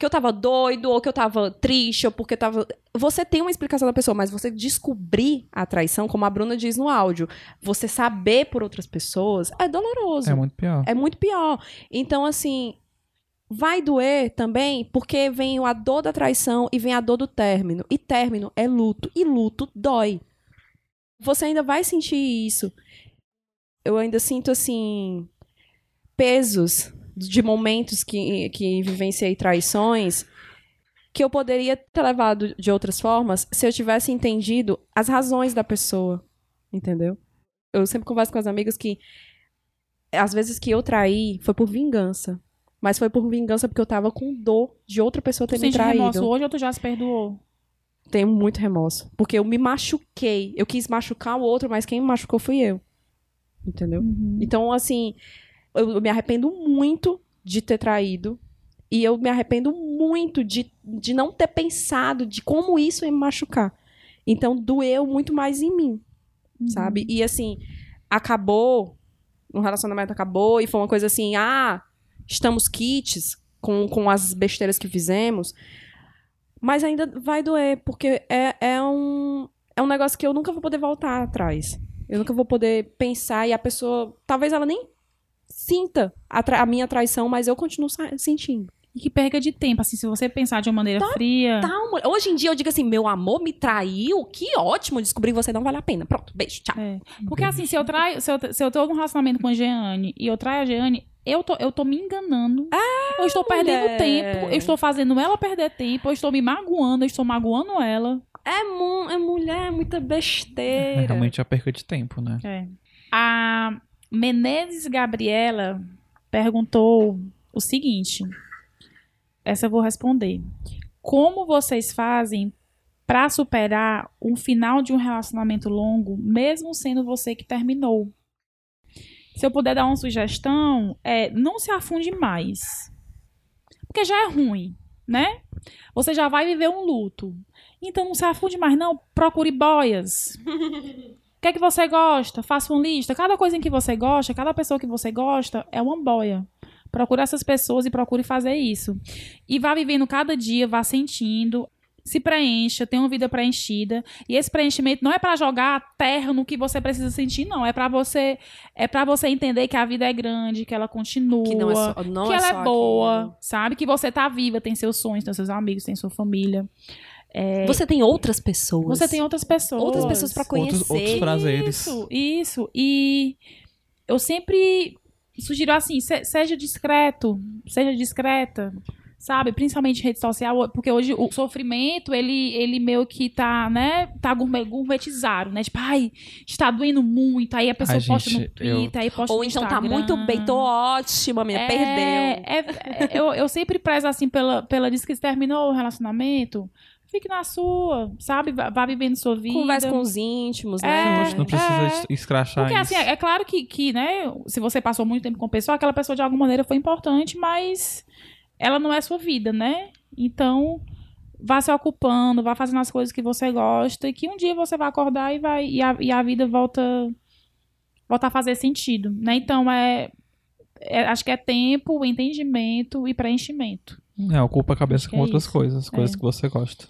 que eu tava doido, ou que eu tava triste, ou porque eu tava. Você tem uma explicação da pessoa, mas você descobrir a traição, como a Bruna diz no áudio, você saber por outras pessoas, é doloroso. É muito pior. É muito pior. Então, assim, vai doer também porque vem a dor da traição e vem a dor do término. E término é luto. E luto dói. Você ainda vai sentir isso. Eu ainda sinto, assim, pesos de momentos que, que vivenciei traições que eu poderia ter levado de outras formas se eu tivesse entendido as razões da pessoa. Entendeu? Eu sempre converso com as amigas que às vezes que eu traí foi por vingança. Mas foi por vingança porque eu tava com dor de outra pessoa ter Tu me traído. remorso hoje ou tu já se perdoou? Tenho muito remorso. Porque eu me machuquei. Eu quis machucar o outro, mas quem me machucou fui eu. Entendeu? Então, assim, eu eu me arrependo muito de ter traído. E eu me arrependo muito de, de não ter pensado de como isso ia me machucar. Então, doeu muito mais em mim, sabe? E, assim, acabou, o relacionamento acabou, e foi uma coisa assim, ah, estamos kits com, com as besteiras que fizemos. Mas ainda vai doer, porque é, é, um, é um negócio que eu nunca vou poder voltar atrás. Eu nunca vou poder pensar e a pessoa. Talvez ela nem sinta a, a minha traição, mas eu continuo sentindo. E que perca de tempo, assim, se você pensar de uma maneira fria. Tá, mulher. Hoje em dia eu digo assim: meu amor me traiu, que ótimo, descobri que você não vale a pena. Pronto, beijo, tchau. É. Porque assim, se eu traio, se eu, se eu tô num relacionamento com a Jeane e eu traio a Jeane, eu tô, eu tô me enganando. eu estou perdendo mulher. tempo, eu estou fazendo ela perder tempo, eu estou me magoando, eu estou magoando ela. É, mu é mulher, é muita besteira. É realmente a perca de tempo, né? É. A Menezes Gabriela perguntou o seguinte: essa eu vou responder. Como vocês fazem para superar um final de um relacionamento longo, mesmo sendo você que terminou? Se eu puder dar uma sugestão, é não se afunde mais. Porque já é ruim, né? Você já vai viver um luto. Então não se afunde mais, não. Procure boias. O que é que você gosta? Faça uma lista. Cada coisa em que você gosta, cada pessoa que você gosta é uma boia. Procure essas pessoas e procure fazer isso. E vá vivendo cada dia, vá sentindo. Se preencha, tenha uma vida preenchida. E esse preenchimento não é para jogar a terra no que você precisa sentir, não. É para você é para você entender que a vida é grande, que ela continua, Que não é só, não que é ela só é boa, aquilo. sabe? Que você tá viva, tem seus sonhos, tem seus amigos, tem sua família. Você tem outras pessoas. Você tem outras pessoas. outras pessoas pra conhecer. Outros, outros prazeres. Isso, isso. E eu sempre sugiro assim, se- seja discreto, seja discreta, sabe? Principalmente em rede social, porque hoje o sofrimento, ele, ele meio que tá, né, tá gourmet- gourmetizado, né? Tipo, ai, está doendo muito, aí a pessoa Ai, posta gente, no Twitter, aí posta Ou no então tá Instagram. muito bem, tô ótima, minha, perdeu. É, é- eu, eu sempre prezo assim pela, pela diz que terminou o relacionamento, fique na sua, sabe? Vá, vivendo sua vida. Conversa com os íntimos, É, né? Não precisa É. es- escrachar Porque isso. assim, é, é claro que, que, né, se você passou muito tempo com a pessoa, aquela pessoa de alguma maneira foi importante, mas ela não é sua vida, né? Então, vá se ocupando, vá fazendo as coisas que você gosta e que um dia você vai acordar e vai e a, e a vida volta volta a fazer sentido, né? Então é, é- acho que é tempo, entendimento e preenchimento. É, ocupa a cabeça Acho com é outras isso. coisas, coisas É. que você gosta.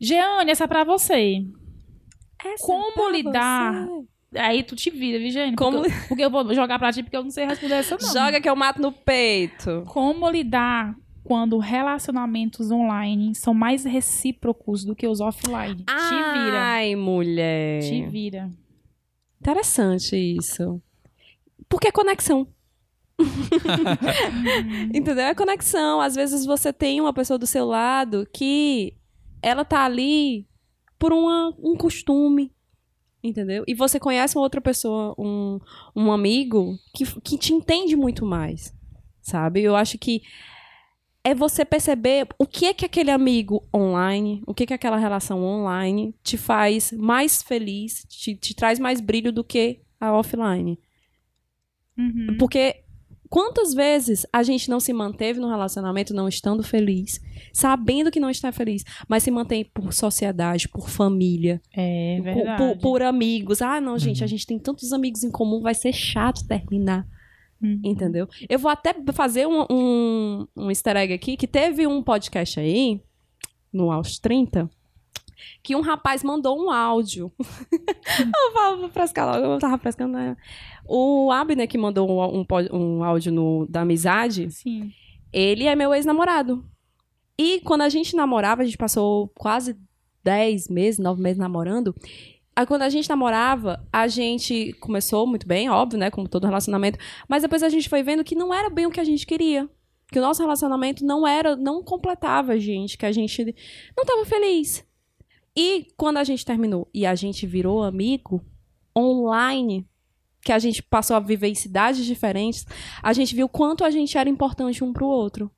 Jeane, essa é pra você. Essa Como é pra lidar? você. Aí tu te vira, Jeane? Como- Porque, eu- porque eu vou jogar pra ti porque eu não sei responder essa não. Joga que eu mato no peito. Como lidar quando relacionamentos online são mais recíprocos do que os offline? Te vira. Ai, mulher. Te vira. Interessante isso. Porque é conexão. Entendeu? É conexão. Às vezes você tem uma pessoa do seu lado que ela tá ali por uma, um costume. Entendeu? E você conhece uma outra pessoa, um, um amigo, que, que te entende muito mais. Sabe? Eu acho que é você perceber o que é que aquele amigo online, o que é que aquela relação online te faz mais feliz, te, te traz mais brilho do que a offline. Uhum. Porque quantas vezes a gente não se manteve no relacionamento não estando feliz, sabendo que não está feliz, mas se mantém por sociedade, por família, É por, verdade. por- por amigos. Ah, não, gente, Uhum. a gente tem tantos amigos em comum, vai ser chato terminar. Uhum. Entendeu? Eu vou até fazer um, um, um easter egg aqui, que teve um podcast aí, no Aos 30, que um rapaz mandou um áudio. eu falo pra escalar, eu tava frescando, né? O Abner que mandou um, um, um áudio no, da amizade, Sim. ele é meu ex-namorado. E quando a gente namorava, a gente passou quase 10 meses, 9 meses namorando. Aí quando a gente namorava, a gente começou muito bem, óbvio, né? Como todo relacionamento. Mas depois a gente foi vendo que não era bem o que a gente queria. Que o nosso relacionamento não era, não completava a gente, que a gente não tava feliz. E quando a gente terminou e a gente virou amigo online, que a gente passou a viver em cidades diferentes, a gente viu quanto a gente era importante um pro outro.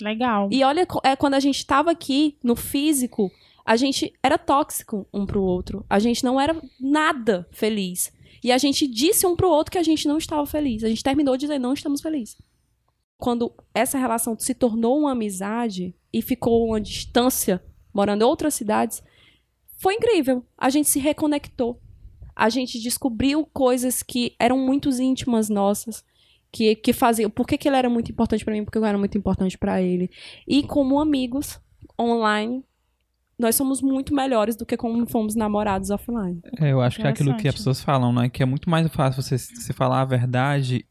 Legal. E olha, é quando a gente tava aqui no físico, a gente era tóxico um pro outro. A gente não era nada feliz. E a gente disse um pro outro que a gente não estava feliz. A gente terminou dizer não estamos felizes. Quando essa relação se tornou uma amizade e ficou uma distância, morando em outras cidades, foi incrível. A gente se reconectou. A gente descobriu coisas que eram muito íntimas nossas que, que faziam. Por que, que ele era muito importante pra mim? Porque eu era muito importante pra ele. E como amigos online, nós somos muito melhores do que como fomos namorados offline. É, eu acho que é aquilo que as pessoas falam, né? Que é muito mais fácil você se falar a verdade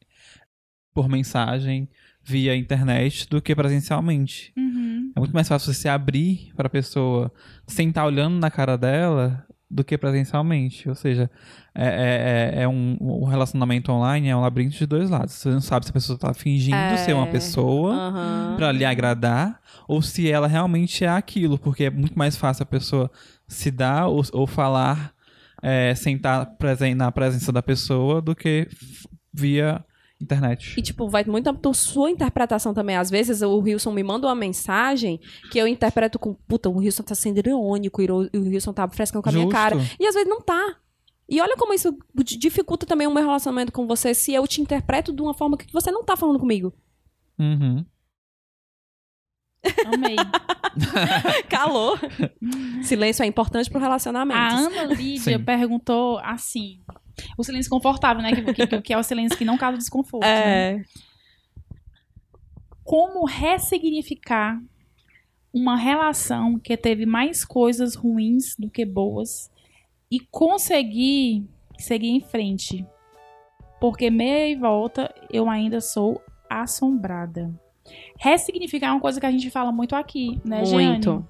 por mensagem via internet do que presencialmente. Uhum. É muito mais fácil você se abrir para a pessoa sem estar olhando na cara dela do que presencialmente. Ou seja, é, é, é um, um relacionamento online é um labirinto de dois lados. Você não sabe se a pessoa está fingindo É. ser uma pessoa Aham. para lhe agradar ou se ela realmente é aquilo, porque é muito mais fácil a pessoa se dar ou, ou falar é, sem estar presen na presença da pessoa do que via internet. E, tipo, vai muito da sua interpretação também. Às vezes o Wilson me manda uma mensagem que eu interpreto com, puta, o Wilson tá sendo irônico, o Wilson tá frescando com a minha Justo. cara. E às vezes não tá. E olha como isso di- dificulta também o meu relacionamento com você se eu te interpreto de uma forma que você não tá falando comigo. Uhum. Amei. Calor. Silêncio é importante pro relacionamento. A Ana Lídia Sim. perguntou assim: o silêncio confortável, né? Que, que, que é o silêncio que não causa desconforto. né? É. Como ressignificar uma relação que teve mais coisas ruins do que boas e conseguir seguir em frente? Porque meia e volta eu ainda sou assombrada. Ressignificar é uma coisa que a gente fala muito aqui, né, Jeane? Muito.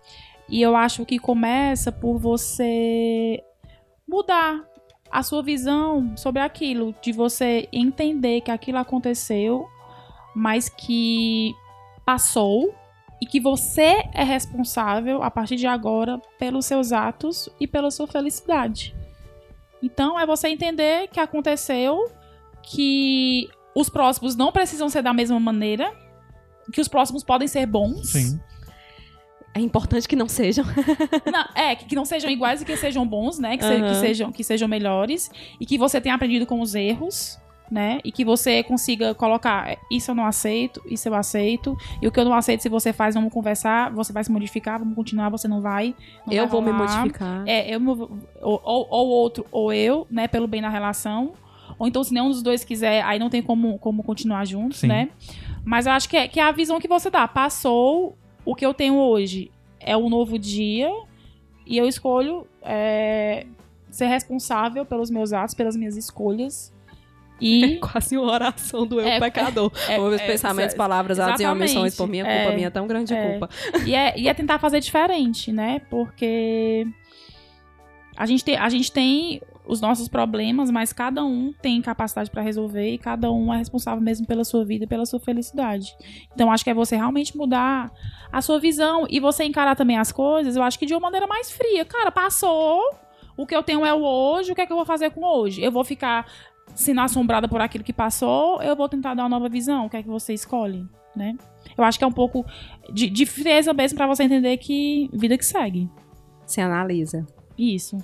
E eu acho que começa por você mudar a sua visão sobre aquilo, de você entender que aquilo aconteceu, mas que passou e que você é responsável a partir de agora pelos seus atos e pela sua felicidade. Então é você entender que aconteceu, que os próximos não precisam ser da mesma maneira, que os próximos podem ser bons. Sim. É importante que não sejam. Não, é, que, que não sejam iguais e que sejam bons, né? Que, se- Aham. que sejam, que sejam melhores. E que você tenha aprendido com os erros, né? E que você consiga colocar, é, isso eu não aceito, isso eu aceito. E o que eu não aceito, se você faz, vamos conversar, você vai se modificar, vamos continuar, você não vai. não eu vai vou me rolar. modificar. É, eu, me ou, ou, ou outro, ou eu, né? Pelo bem na relação. Ou então, se nenhum dos dois quiser, aí não tem como, como continuar juntos, Sim. né? Mas eu acho que é, que é a visão que você dá. Passou o que eu tenho hoje. É um novo dia. E eu escolho é, ser responsável pelos meus atos, pelas minhas escolhas. E. Quase uma oração do eu É, pecador. é, Meus é, pensamentos, é, palavras, atos e omissões por minha É, culpa, minha tão grande é. culpa. E é, e é tentar fazer diferente, né? Porque a gente, tem, a gente tem os nossos problemas, mas cada um tem capacidade pra resolver e cada um é responsável mesmo pela sua vida e pela sua felicidade. Então acho que é você realmente mudar a sua visão e você encarar também as coisas, eu acho que de uma maneira mais fria. Cara, passou, o que eu tenho é o hoje, o que é que eu vou fazer com hoje? Eu vou ficar sendo assombrada por aquilo que passou, eu vou tentar dar uma nova visão, o que é que você escolhe, né? Eu acho que é um pouco de, de frieza mesmo pra você entender que vida que segue. Se analisa. Isso.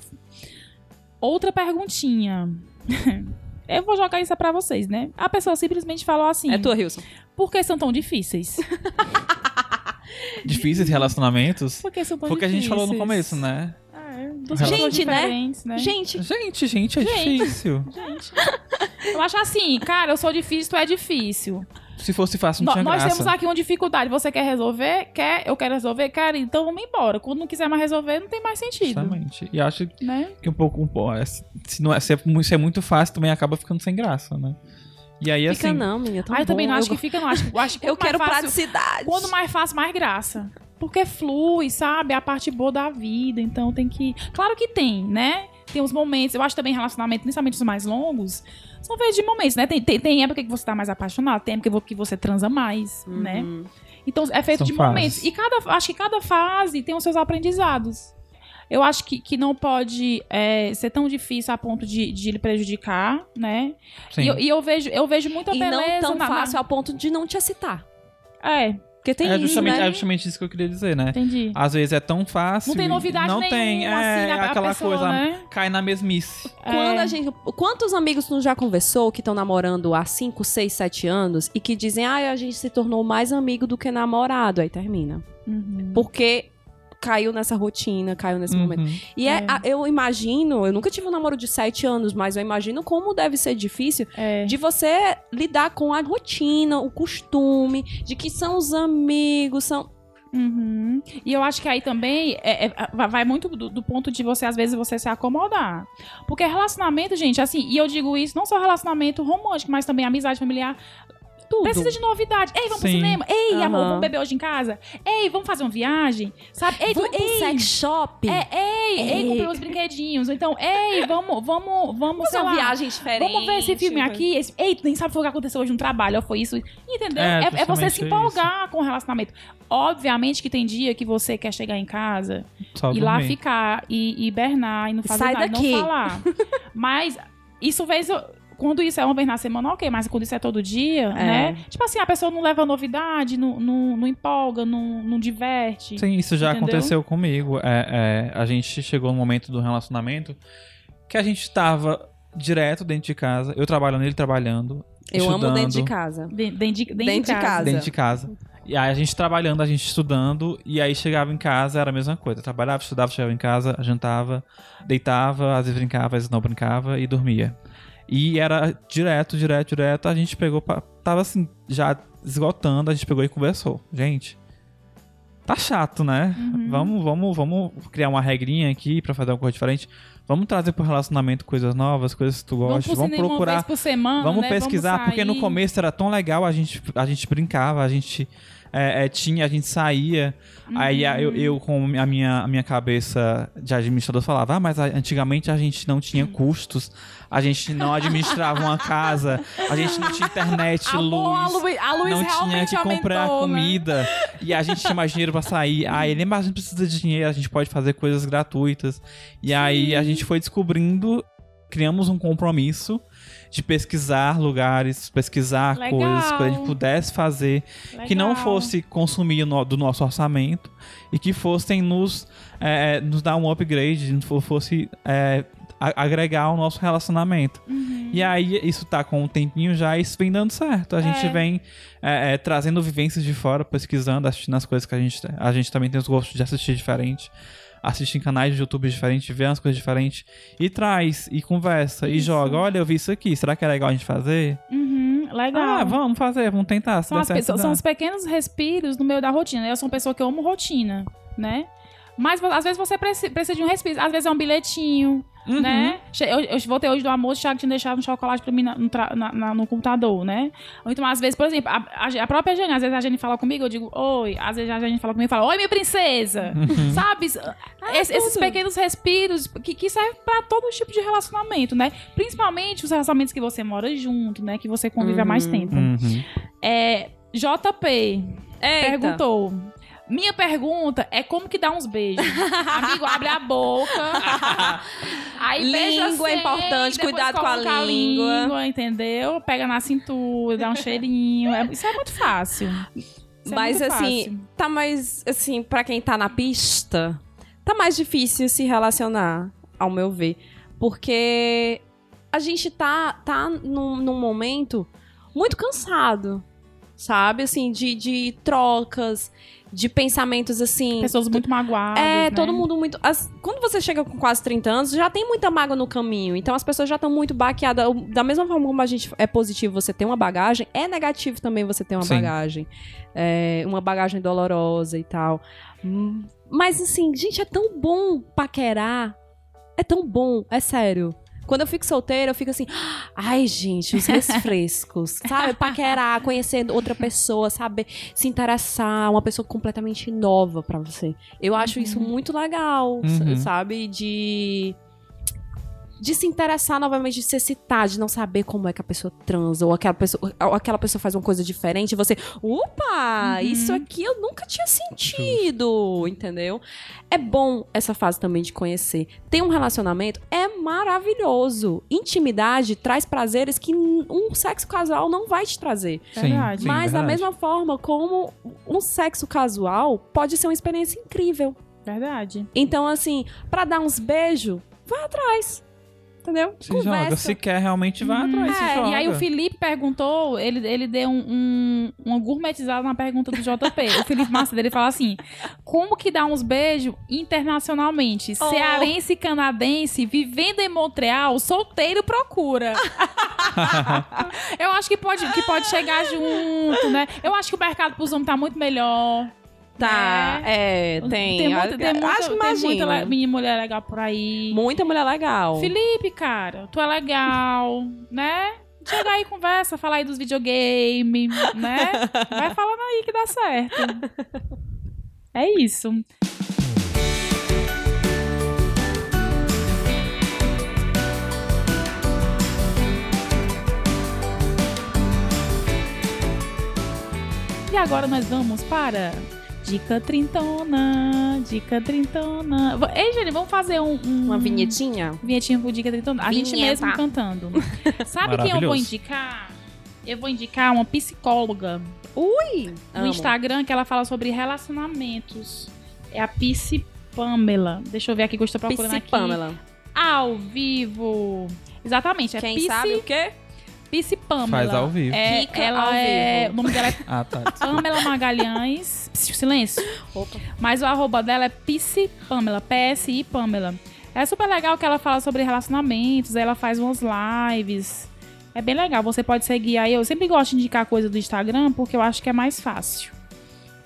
Outra perguntinha. Eu vou jogar isso pra vocês, né? A pessoa simplesmente falou assim: É tua, Wilson. Por que são tão difíceis? Difíceis relacionamentos? Por que são tão Foi o que a gente falou no difíceis? começo, né? É, Gente, né? né? Gente, Gente, gente, é Gente. difícil. Gente. Eu acho assim, cara, eu sou difícil, tu é difícil. Se fosse fácil, não No- tinha nós graça. temos aqui uma dificuldade. Você quer resolver? Quer? Eu quero resolver? Quero? Então vamos embora. Quando não quiser mais resolver, não tem mais sentido. Justamente. E acho Né? que um pouco, um pouco é, se, não é, se, é, se é muito fácil, também acaba ficando sem graça, né? E aí, fica assim, não, minha. Tão Ah, eu também bom, não acho eu que fica, não. Acho, acho que Eu quero fácil, praticidade. Quando mais fácil, mais graça. Porque flui, sabe? É a parte boa da vida. Então tem que. Claro que tem, né? Tem uns momentos. Eu acho também relacionamento, principalmente os mais longos, são vezes de momentos, né? Tem, tem, tem época que você tá mais apaixonado, tem época que você transa mais, né? Uhum. Então é feito São de fases. momentos. E cada, acho que cada fase tem os seus aprendizados. Eu acho que, que não pode é, ser tão difícil a ponto de, de lhe prejudicar, né? sim. E, eu- e eu vejo, eu vejo muita E beleza. não tão na- na- fácil ao ponto de não te excitar. É, Porque tem é, justamente, né? é justamente isso que eu queria dizer, né? entendi. Às vezes é tão fácil. Não tem novidade Não nenhuma, tem, é, assim, a aquela pessoa, coisa, né? cai na mesmice. Quando É. a gente. Quantos amigos tu já conversou que estão namorando há 5, 6, 7 anos e que dizem, ah, a gente se tornou mais amigo do que namorado? Aí termina. Uhum. Porque caiu nessa rotina, caiu nesse momento. Uhum. E é, É. a- eu imagino, eu nunca tive um namoro de 7 anos, mas eu imagino como deve ser difícil É. de você lidar com a rotina, o costume, de que são os amigos, são. Uhum. E eu acho que aí também é- é- vai- vai muito do, do ponto de você, às vezes, você se acomodar. Porque relacionamento, gente, assim, e eu digo isso não só relacionamento romântico, mas também amizade familiar. Tudo. Precisa de novidade. Ei, vamos Sim. pro cinema. Ei, Aham. amor, vamos beber hoje em casa. Ei, vamos fazer uma viagem. Sabe? Ei, tu- Vamos pro ei, sex shop. É, ei, ei, Ei. comprei uns brinquedinhos. Então, ei, vamos, vamos, vamos, Fazer uma lá. viagem diferente. Vamos ver esse filme aqui. Esse... Ei, tu nem sabe o que aconteceu hoje no trabalho. Foi isso. Entendeu? É, É, é você se empolgar com o relacionamento. Obviamente que tem dia que você quer chegar em casa Só e lá ficar e hibernar e não fazer Sai nada, daqui. não falar. Mas isso vez quando isso é uma vez na semana, ok, mas quando isso é todo dia, né? Tipo assim, a pessoa não leva novidade, não, não, não empolga, não, não diverte. Sim, isso já Entendeu? aconteceu comigo. É, é, a gente chegou no momento do relacionamento que a gente tava direto dentro de casa, eu trabalhando, ele trabalhando. Eu amo dentro de estudando, casa. De- Dentro de, dentro Dentro de casa. Dentro de casa. E aí a gente trabalhando, a gente estudando, e aí chegava em casa, era a mesma coisa. Trabalhava, estudava, chegava em casa, jantava, deitava, às vezes brincava, às vezes não brincava e dormia. E era direto, direto, direto. A gente pegou, pa- tava assim, já esgotando, a gente pegou e conversou. Gente, tá chato, né? Uhum. Vamos, vamos, vamos criar uma regrinha aqui pra fazer uma coisa diferente. Vamos trazer pro relacionamento coisas novas, coisas que tu Vamos gosta. Vamos uma procurar. vez por semana, Vamos né? pesquisar, porque no começo era tão legal, a gente, a gente brincava, a gente é, é, tinha, a gente saía. Aí a- eu, Uhum. eu, com a minha, a minha cabeça de administrador, falava: Ah, mas antigamente a gente não tinha custos, a gente não administrava uma casa, a gente não tinha internet, a luz. luz, a luz Não tinha que comprar aumentou, né? comida e a gente tinha mais dinheiro pra sair. Aí ele, mas a gente precisa de dinheiro, a gente pode fazer coisas gratuitas. E aí a gente foi descobrindo, criamos um compromisso de pesquisar lugares, pesquisar Legal. coisas que a gente pudesse fazer que não Legal. fosse consumir no- do nosso orçamento e que fossem nos, é, nos dar um upgrade, fosse é, agregar ao nosso relacionamento. Uhum. E aí, isso tá com um tempinho já e isso vem dando certo. A gente É. vem é, é, trazendo vivências de fora, pesquisando, assistindo as coisas que a gente. A gente também tem os gostos de assistir diferente. Assistir em canais de YouTube diferentes, ver as coisas diferentes. E traz, e conversa, e Isso. joga. Olha, eu vi isso aqui. Será que é legal a gente fazer? Uhum, legal. Ah, vamos fazer, vamos tentar. São, as pessoas- são os pequenos respiros no meio da rotina. Eu sou uma pessoa que eu amo rotina, né? Mas às vezes você preci- precisa de um respiro. Às vezes é um bilhetinho, Uhum. né? Eu, eu voltei hoje do almoço, o Thiago tinha deixado um chocolate pra mim na- na- na- no computador, né? Então, às vezes, por exemplo, a, a- própria Jenny, às vezes a Jenny fala comigo, eu digo, oi. Às vezes a Jenny fala comigo e fala, oi, minha princesa. Uhum. Sabe? Es- esses pequenos respiros que, que servem pra todo tipo de relacionamento, né? Principalmente os relacionamentos que você mora junto, né? Que você convive há mais Uhum. tempo. Uhum. É, JP Eita. perguntou. Minha pergunta é como que dá uns beijos. Amigo, abre a boca. Aí Língua é assim, importante, cuidado com a coloca língua. entendeu? Pega na cintura, dá um cheirinho. É- isso é muito fácil. Isso é Mas muito assim, fácil. tá mais, assim, pra quem tá na pista, tá mais difícil se relacionar, ao meu ver. Porque a gente tá, tá num, num momento muito cansado, sabe? Assim, de, de trocas, de pensamentos assim. Pessoas muito magoadas. É, né? todo mundo muito. as- quando você chega com quase 30 anos, já tem muita mágoa no caminho. Então as pessoas já estão muito baqueadas. Da mesma forma como a gente é positivo você ter uma bagagem, é negativo também você ter uma Sim. bagagem. É, uma bagagem dolorosa e tal. Mas assim, gente, é tão bom paquerar. É tão bom, é sério. Quando eu fico solteira, eu fico assim, ai, gente, os refrescos, sabe? Paquerar, conhecer outra pessoa, saber se interessar, uma pessoa completamente nova pra você. Eu acho isso muito legal, Uhum. sabe? De. De se interessar novamente, de se excitar, de não saber como é que a pessoa transa, ou aquela pessoa, ou aquela pessoa faz uma coisa diferente, e você, opa, Uhum. isso aqui eu nunca tinha sentido, entendeu? É bom essa fase também de conhecer. Ter um relacionamento é maravilhoso. Intimidade traz prazeres que um sexo casual não vai te trazer. Verdade. Sim, Mas da verdade. mesma forma como um sexo casual pode ser uma experiência incrível. Verdade. Então, assim, pra dar uns beijos, vai atrás. Entendeu? Se joga. Se quer, realmente vai Uhum. atrás. se É, joga. e aí o Felipe perguntou, ele, ele deu um, um, uma gourmetizada na pergunta do JP. o Felipe Macedo, ele fala assim, como que dá uns beijos internacionalmente? Oh. Cearense, canadense, vivendo em Montreal, solteiro procura. Eu acho que pode, que pode chegar junto, né? Eu acho que o mercado pros homens tá muito melhor. Tá, né? é, tem. Tem, muita, tem, muita, Acho que tem muita menina mulher legal por aí. Muita mulher legal. Felipe, cara, tu é legal, né? Chega aí, conversa, fala aí dos videogames, né? Vai falando aí que dá certo. É isso. E agora nós vamos para Dica Trintona, Dica Trintona. Ei, Jenny, vamos fazer um, um- Uma vinhetinha? Vinhetinha pro Dica Trintona. A gente Vinheta. mesmo cantando. Sabe quem eu vou indicar? Eu vou indicar uma psicóloga Ui! no amo. Instagram que ela fala sobre relacionamentos. É a Psi Pamela. Deixa eu ver aqui que eu estou procurando Psi aqui. Pamela. Ao vivo. Exatamente, é Quem Psi, sabe o quê? Psi Pamela. Faz ao vivo. É, Kika ela ao é, vivo. o nome dela é Ah, tá. Pamela Magalhães. Pss, Silêncio. Opa. Mas o arroba dela é Psi Pamela, PSI Pamela. É super legal que ela fala sobre relacionamentos, aí ela faz umas lives. É bem legal, você pode seguir aí. Eu sempre gosto de indicar coisa do Instagram porque eu acho que é mais fácil.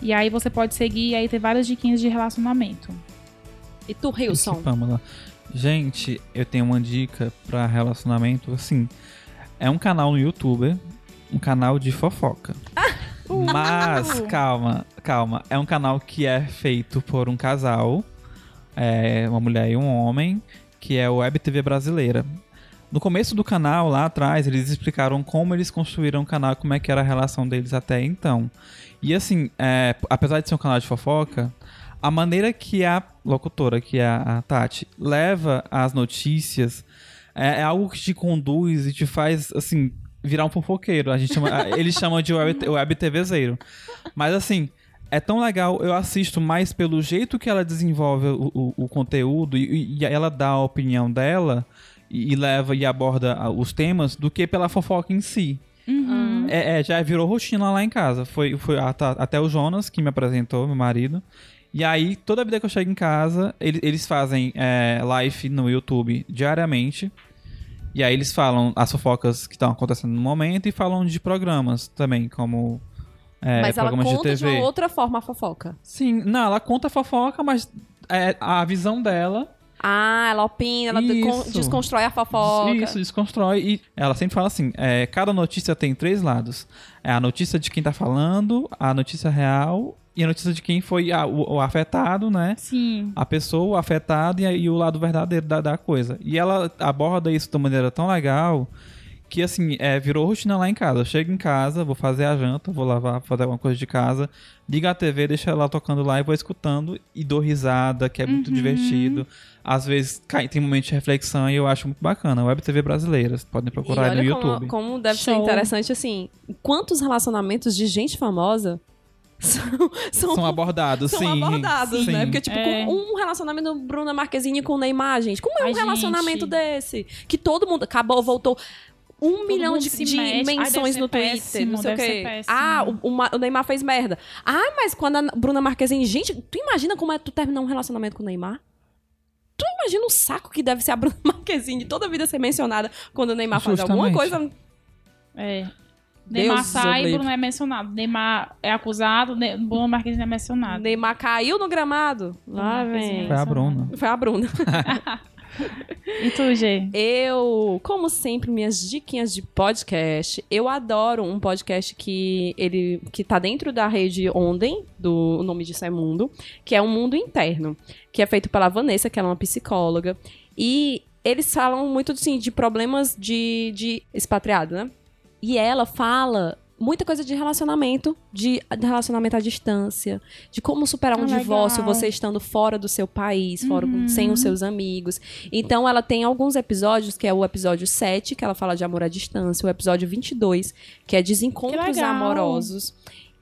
E aí você pode seguir e aí ter várias diquinhas de relacionamento. E tu, Esse Hilson? Pamela. Gente, eu tenho uma dica pra relacionamento, assim. É um canal no YouTube, um canal de fofoca. Mas, calma, calma. É um canal que é feito por um casal, é, uma mulher e um homem, que é o Web TV Brasileira. No começo do canal, lá atrás, eles explicaram como eles construíram o canal, como é que era a relação deles até então. E assim, é, apesar de ser um canal de fofoca, a maneira que a locutora, que é a, a Tati, leva as notícias é, é algo que te conduz e te faz, assim, virar um fofoqueiro. A gente chama, eles chamam de web, web TVzeiro. Mas assim, é tão legal, eu assisto mais pelo jeito que ela desenvolve o, o- o conteúdo e, e ela dá a opinião dela e, e leva e aborda os temas do que pela fofoca em si. Uhum. É, é, já virou rotina lá em casa. Foi, foi tá- até o Jonas que me apresentou, meu marido. E aí, toda vida que eu chego em casa, ele- eles fazem é, live no YouTube diariamente. E aí eles falam as fofocas que estão acontecendo no momento e falam de programas também, como é, Mas ela conta de de, uma outra forma a fofoca. Sim, não, ela conta a fofoca, mas é, a visão dela Ah, ela opina, ela Isso. desconstrói a fofoca. Isso, desconstrói. E ela sempre fala assim: é, cada notícia tem três lados. É a notícia de quem tá falando, a notícia real e a notícia de quem foi a- o, o afetado, né? Sim. A pessoa, o afetado e, e o lado verdadeiro da, da coisa. E ela aborda isso de uma maneira tão legal que, assim, é, virou rotina lá em casa. Eu chego em casa, vou fazer a janta, vou lavar, fazer alguma coisa de casa, liga a TV, deixa ela tocando lá e vou escutando e dou risada, que é muito Uhum. divertido. Às vezes cai, tem momentos de reflexão e eu acho muito bacana. Web TV brasileira, vocês podem E procurar aí no olha YouTube. como, como deve ser Show. interessante, assim, quantos relacionamentos de gente famosa são, são, São abordados, são sim. abordados, sim. né? Porque, tipo, É. com um relacionamento do Bruna Marquezine com o Neymar, gente. Como é Ai, um relacionamento gente. desse? Que todo mundo acabou, voltou. Um milhão mundo de, de. Ai, menções ser no Twitter, péssimo, não sei o quê. Ah, o, o Ma- o Neymar fez merda. Ah, mas quando a Bruna Marquezine... Gente, tu imagina como é tu terminar um relacionamento com o Neymar? Tu imagina o saco que deve ser a Bruna Marquezine toda a vida ser mencionada quando o Neymar faz alguma coisa... É. Neymar Deus sai, livre. Bruno é mencionado. Neymar é acusado, Ne- Bruno Marquinhos não é mencionado. Neymar caiu no gramado. Lá Marquezine vem. Foi a Bruna. Foi a Bruna. E tu, G? Eu, como sempre, minhas diquinhas de podcast. Eu adoro um podcast que ele que tá dentro da rede Onden, do o nome disso é Mundo, que é um mundo interno, que é feito pela Vanessa, que ela é uma psicóloga, e eles falam muito assim, de problemas de, de expatriado, né? E ela fala muita coisa de relacionamento, de, de relacionamento à distância, de como superar um Ah, divórcio legal. você estando fora do seu país, fora Uhum. sem os seus amigos. Então ela tem alguns episódios, que é o episódio 7, que ela fala de amor à distância, o episódio 22, que é desencontros Que amorosos.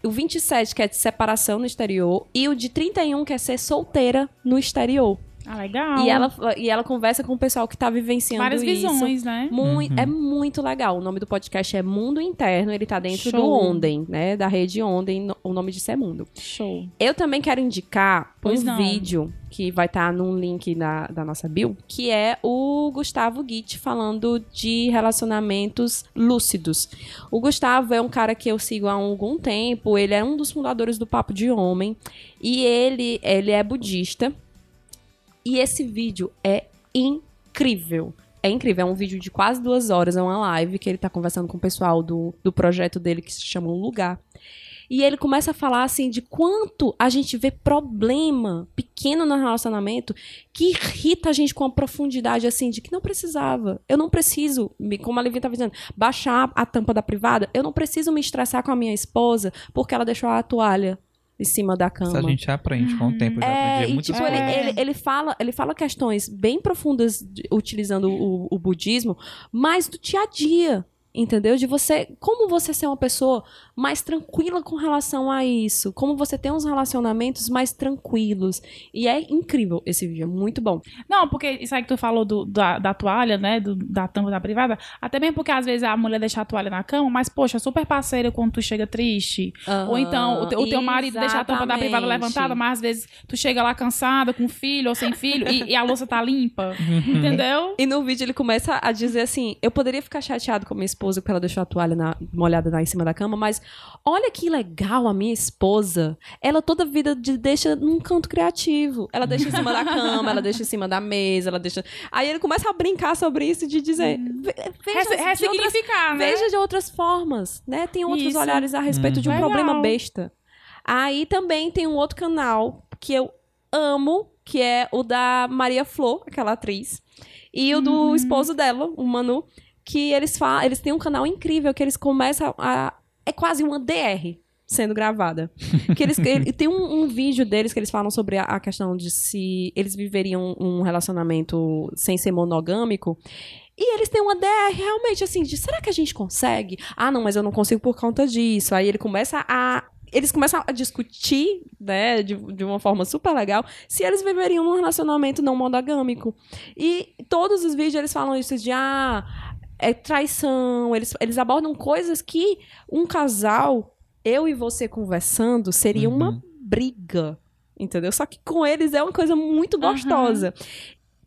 O 27, que é de separação no exterior, e o de 31, que é ser solteira no exterior. Ah, legal. E ela, e ela conversa com o pessoal que tá vivenciando Várias isso. visões, né? Uhum. É muito legal. O nome do podcast é Mundo Interno. Ele tá dentro do Show. Onden, né? Da rede Onden. O nome disso é Mundo. Show. Eu também quero indicar Pois um não. vídeo que vai estar num link na, da nossa bio, que é o Gustavo Gitt falando de relacionamentos lúcidos. O Gustavo é um cara que eu sigo há algum tempo, ele é um dos fundadores do Papo de Homem, e ele, ele é budista. E esse vídeo é incrível. É incrível, é um vídeo de quase duas horas, é uma live que ele tá conversando com o pessoal do, do projeto dele que se chama Um Lugar. E ele começa a falar assim de quanto a gente vê problema pequeno no relacionamento que irrita a gente com uma profundidade assim de que não precisava. Eu não preciso, como a Livia estava dizendo, baixar a tampa da privada. Eu não preciso me estressar com a minha esposa porque ela deixou a toalha em cima da cama. Isso a gente aprende com o tempo. Eu já É, aprendi e muitas tipo, ele, ele, ele fala, ele fala questões bem profundas de- utilizando o, o budismo, mas do dia a dia. Entendeu? De você. Como você ser uma pessoa mais tranquila com relação a isso. Como você ter uns relacionamentos mais tranquilos. E é incrível esse vídeo, é muito bom. Não, porque isso aí que tu falou do, da, da toalha, né? do- da tampa da privada. Até mesmo porque às vezes a mulher deixa a toalha na cama, mas, poxa, super parceira quando tu chega triste. Ou então o, te- o teu marido deixa a tampa da privada levantada, mas às vezes tu chega lá cansada, com filho ou sem filho, e, e a louça tá limpa. Uhum. Entendeu? E no vídeo ele começa a dizer assim: eu poderia ficar chateado com a minha esposa porque ela deixou a toalha na- molhada lá em cima da cama, mas olha que legal a minha esposa. Ela toda vida de- deixa num canto criativo. Ela deixa em cima da cama, ela deixa em cima da mesa, ela deixa. Aí ele começa a brincar sobre isso de dizer: "Ve- veja, Res- de outras, né? veja de outras formas, né? Tem outros Isso. olhares a respeito de um Legal. problema besta. Aí também tem um outro canal que eu amo, que é o da Maria Flor, aquela atriz, e o do esposo dela, o Manu, que eles falam, eles têm um canal incrível que eles começam a é quase uma DR sendo gravada. Que eles ele- tem um, um vídeo deles que eles falam sobre a, a questão de se eles viveriam um relacionamento sem ser monogâmico. E eles têm uma DR realmente assim, de será que a gente consegue? Ah, não, mas eu não consigo por conta disso. Aí ele começa a. Eles começam a discutir, né, de, de uma forma super legal, se eles viveriam num relacionamento não monogâmico. E todos os vídeos eles falam isso de, ah, é traição. Eles, eles abordam coisas que um casal, eu e você conversando, seria uma Uhum. briga. Entendeu? Só que com eles é uma coisa muito gostosa.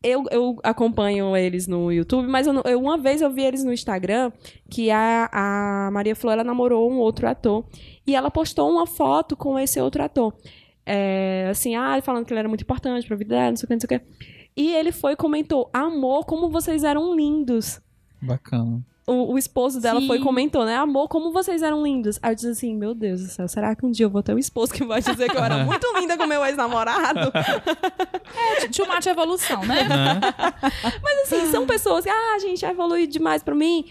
Eu, eu acompanho eles no YouTube, mas eu, eu- uma vez eu vi eles no Instagram que a, a Maria Flor ela namorou um outro ator e ela postou uma foto com esse outro ator. É, assim, ah, falando que ele era muito importante pra vida dela, não sei o que, não sei o que. E ele foi e comentou: Amor, como vocês eram lindos. Bacana. O, o esposo dela Sim. foi e comentou, né? Amor, como vocês eram lindos. Aí eu disse assim: Meu Deus do céu, será que um dia eu vou ter um esposo que vai dizer que eu era muito linda com meu ex-namorado? Too much evolução, né? Né? assim, são pessoas que, ah, gente, evoluiu demais pra mim.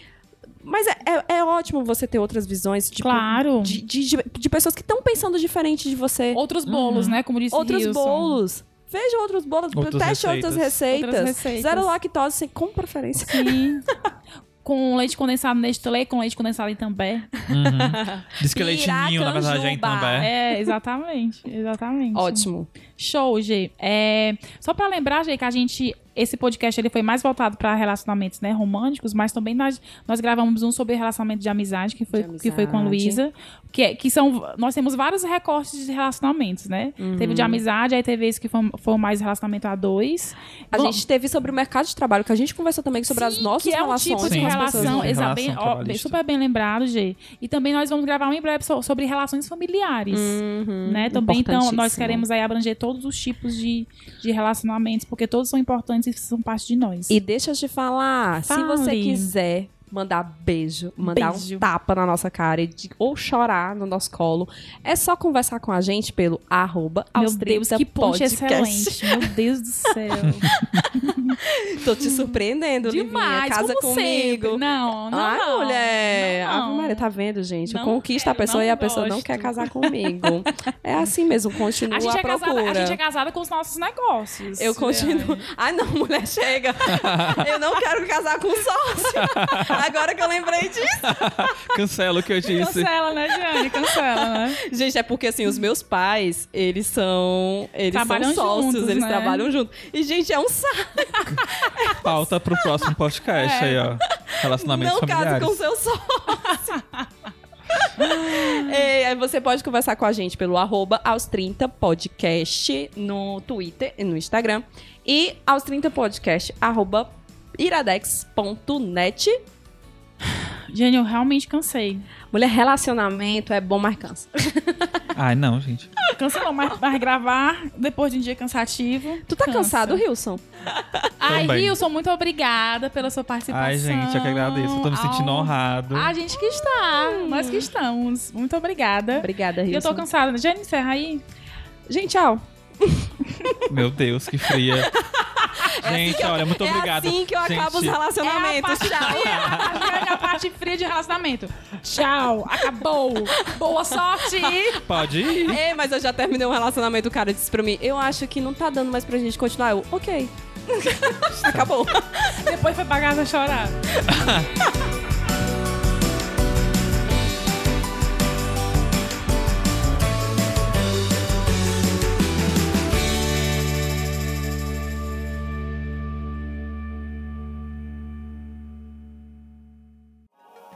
Mas é, é, é ótimo você ter outras visões, tipo, Claro. de, de, de- de pessoas que estão pensando diferente de você. Outros bolos, né? Como disse Outros Wilson. bolos. Veja outros bolos, Outras teste outras receitas. Outras receitas. Zero lactose, sem, com preferência. Sim. com leite condensado Nestlé, com leite condensado em também. Uhum. Diz que leite ninho, na verdade, é em também. É, exatamente. Exatamente. Ótimo. Show, G. É, só pra lembrar, G, que a gente. Esse podcast ele foi mais voltado pra relacionamentos né, românticos, mas também nós, nós gravamos um sobre relacionamento de amizade, que foi, De que foi com a amizade. Luísa. Que, é- que são. Nós temos vários recortes de relacionamentos, né? Teve Uhum. de amizade, aí teve esse que foi, foi mais relacionamento a dois. A Bom, gente teve sobre o mercado de trabalho, que a gente conversou também sobre as Sim, nossas que é um relações tipo de Sim, as pessoas. relação, relação bem, ó, super bem lembrado, G. E também nós vamos gravar em breve so- sobre relações familiares. Uhum, né? Também, então, nós queremos aí abranger todos os tipos de, de relacionamentos, porque todos são importantes e são parte de nós. E deixa eu te falar, se você Fale. quiser mandar beijo, mandar Beijo. um tapa na nossa cara de- ou chorar no nosso colo, é só conversar com a gente pelo arroba Meu Deus, 30 que ponte excelente. Meu Deus do céu. Tô te surpreendendo, Livinha. Demais, Casa como comigo. sempre. Não, não, Ai, não. mulher. Não, Ave Maria, tá vendo, gente? Não eu conquisto a quero, pessoa não e a pessoa não gosto. quer casar comigo. é assim mesmo, continua A gente, é casada, procura. a gente é casada com os nossos negócios. Eu continuo. Ai, não, mulher, chega. Eu não quero casar com sócio. Agora que eu lembrei disso. Cancela o que eu disse. Cancela, né, Jane? Cancela, né? Gente, é porque assim, os meus pais, eles são. Eles Trabalham são sócios, juntos, eles né? trabalham juntos. E, gente, é um saco. Pauta pro próximo podcast aí, ó. Relacionamentos Não familiares. com seu sócio. É, aí você pode conversar com a gente pelo arroba aos 30 podcast no Twitter e no Instagram. E aos 30 podcast arroba iradex.net. Jane, eu realmente cansei. Mulher, relacionamento é bom, mas cansa. Ai, não, gente. Cancelou, mas, mas gravar depois de um dia cansativo. Tu tá cansa. cansado, Wilson? Ai, Também. Wilson, muito obrigada pela sua participação. Ai, gente, eu que agradeço. Eu tô me sentindo Ao- honrado. A gente que está, nós que estamos. Muito obrigada. Obrigada, E eu Wilson. tô cansada. Jane, encerra aí. Gente, tchau. Meu Deus, que fria. gente, olha, muito é obrigado. assim que eu gente, acabo os É a relacionamentos. parte Tchau. fria, a Jane é a parte fria de relacionamento. Tchau, acabou. Boa sorte. Pode ir. Ei, mas eu já terminei um relacionamento, o cara disse pra mim, eu acho que não tá dando mais pra gente continuar. Eu, ok. Acabou. Depois foi pra casa chorar.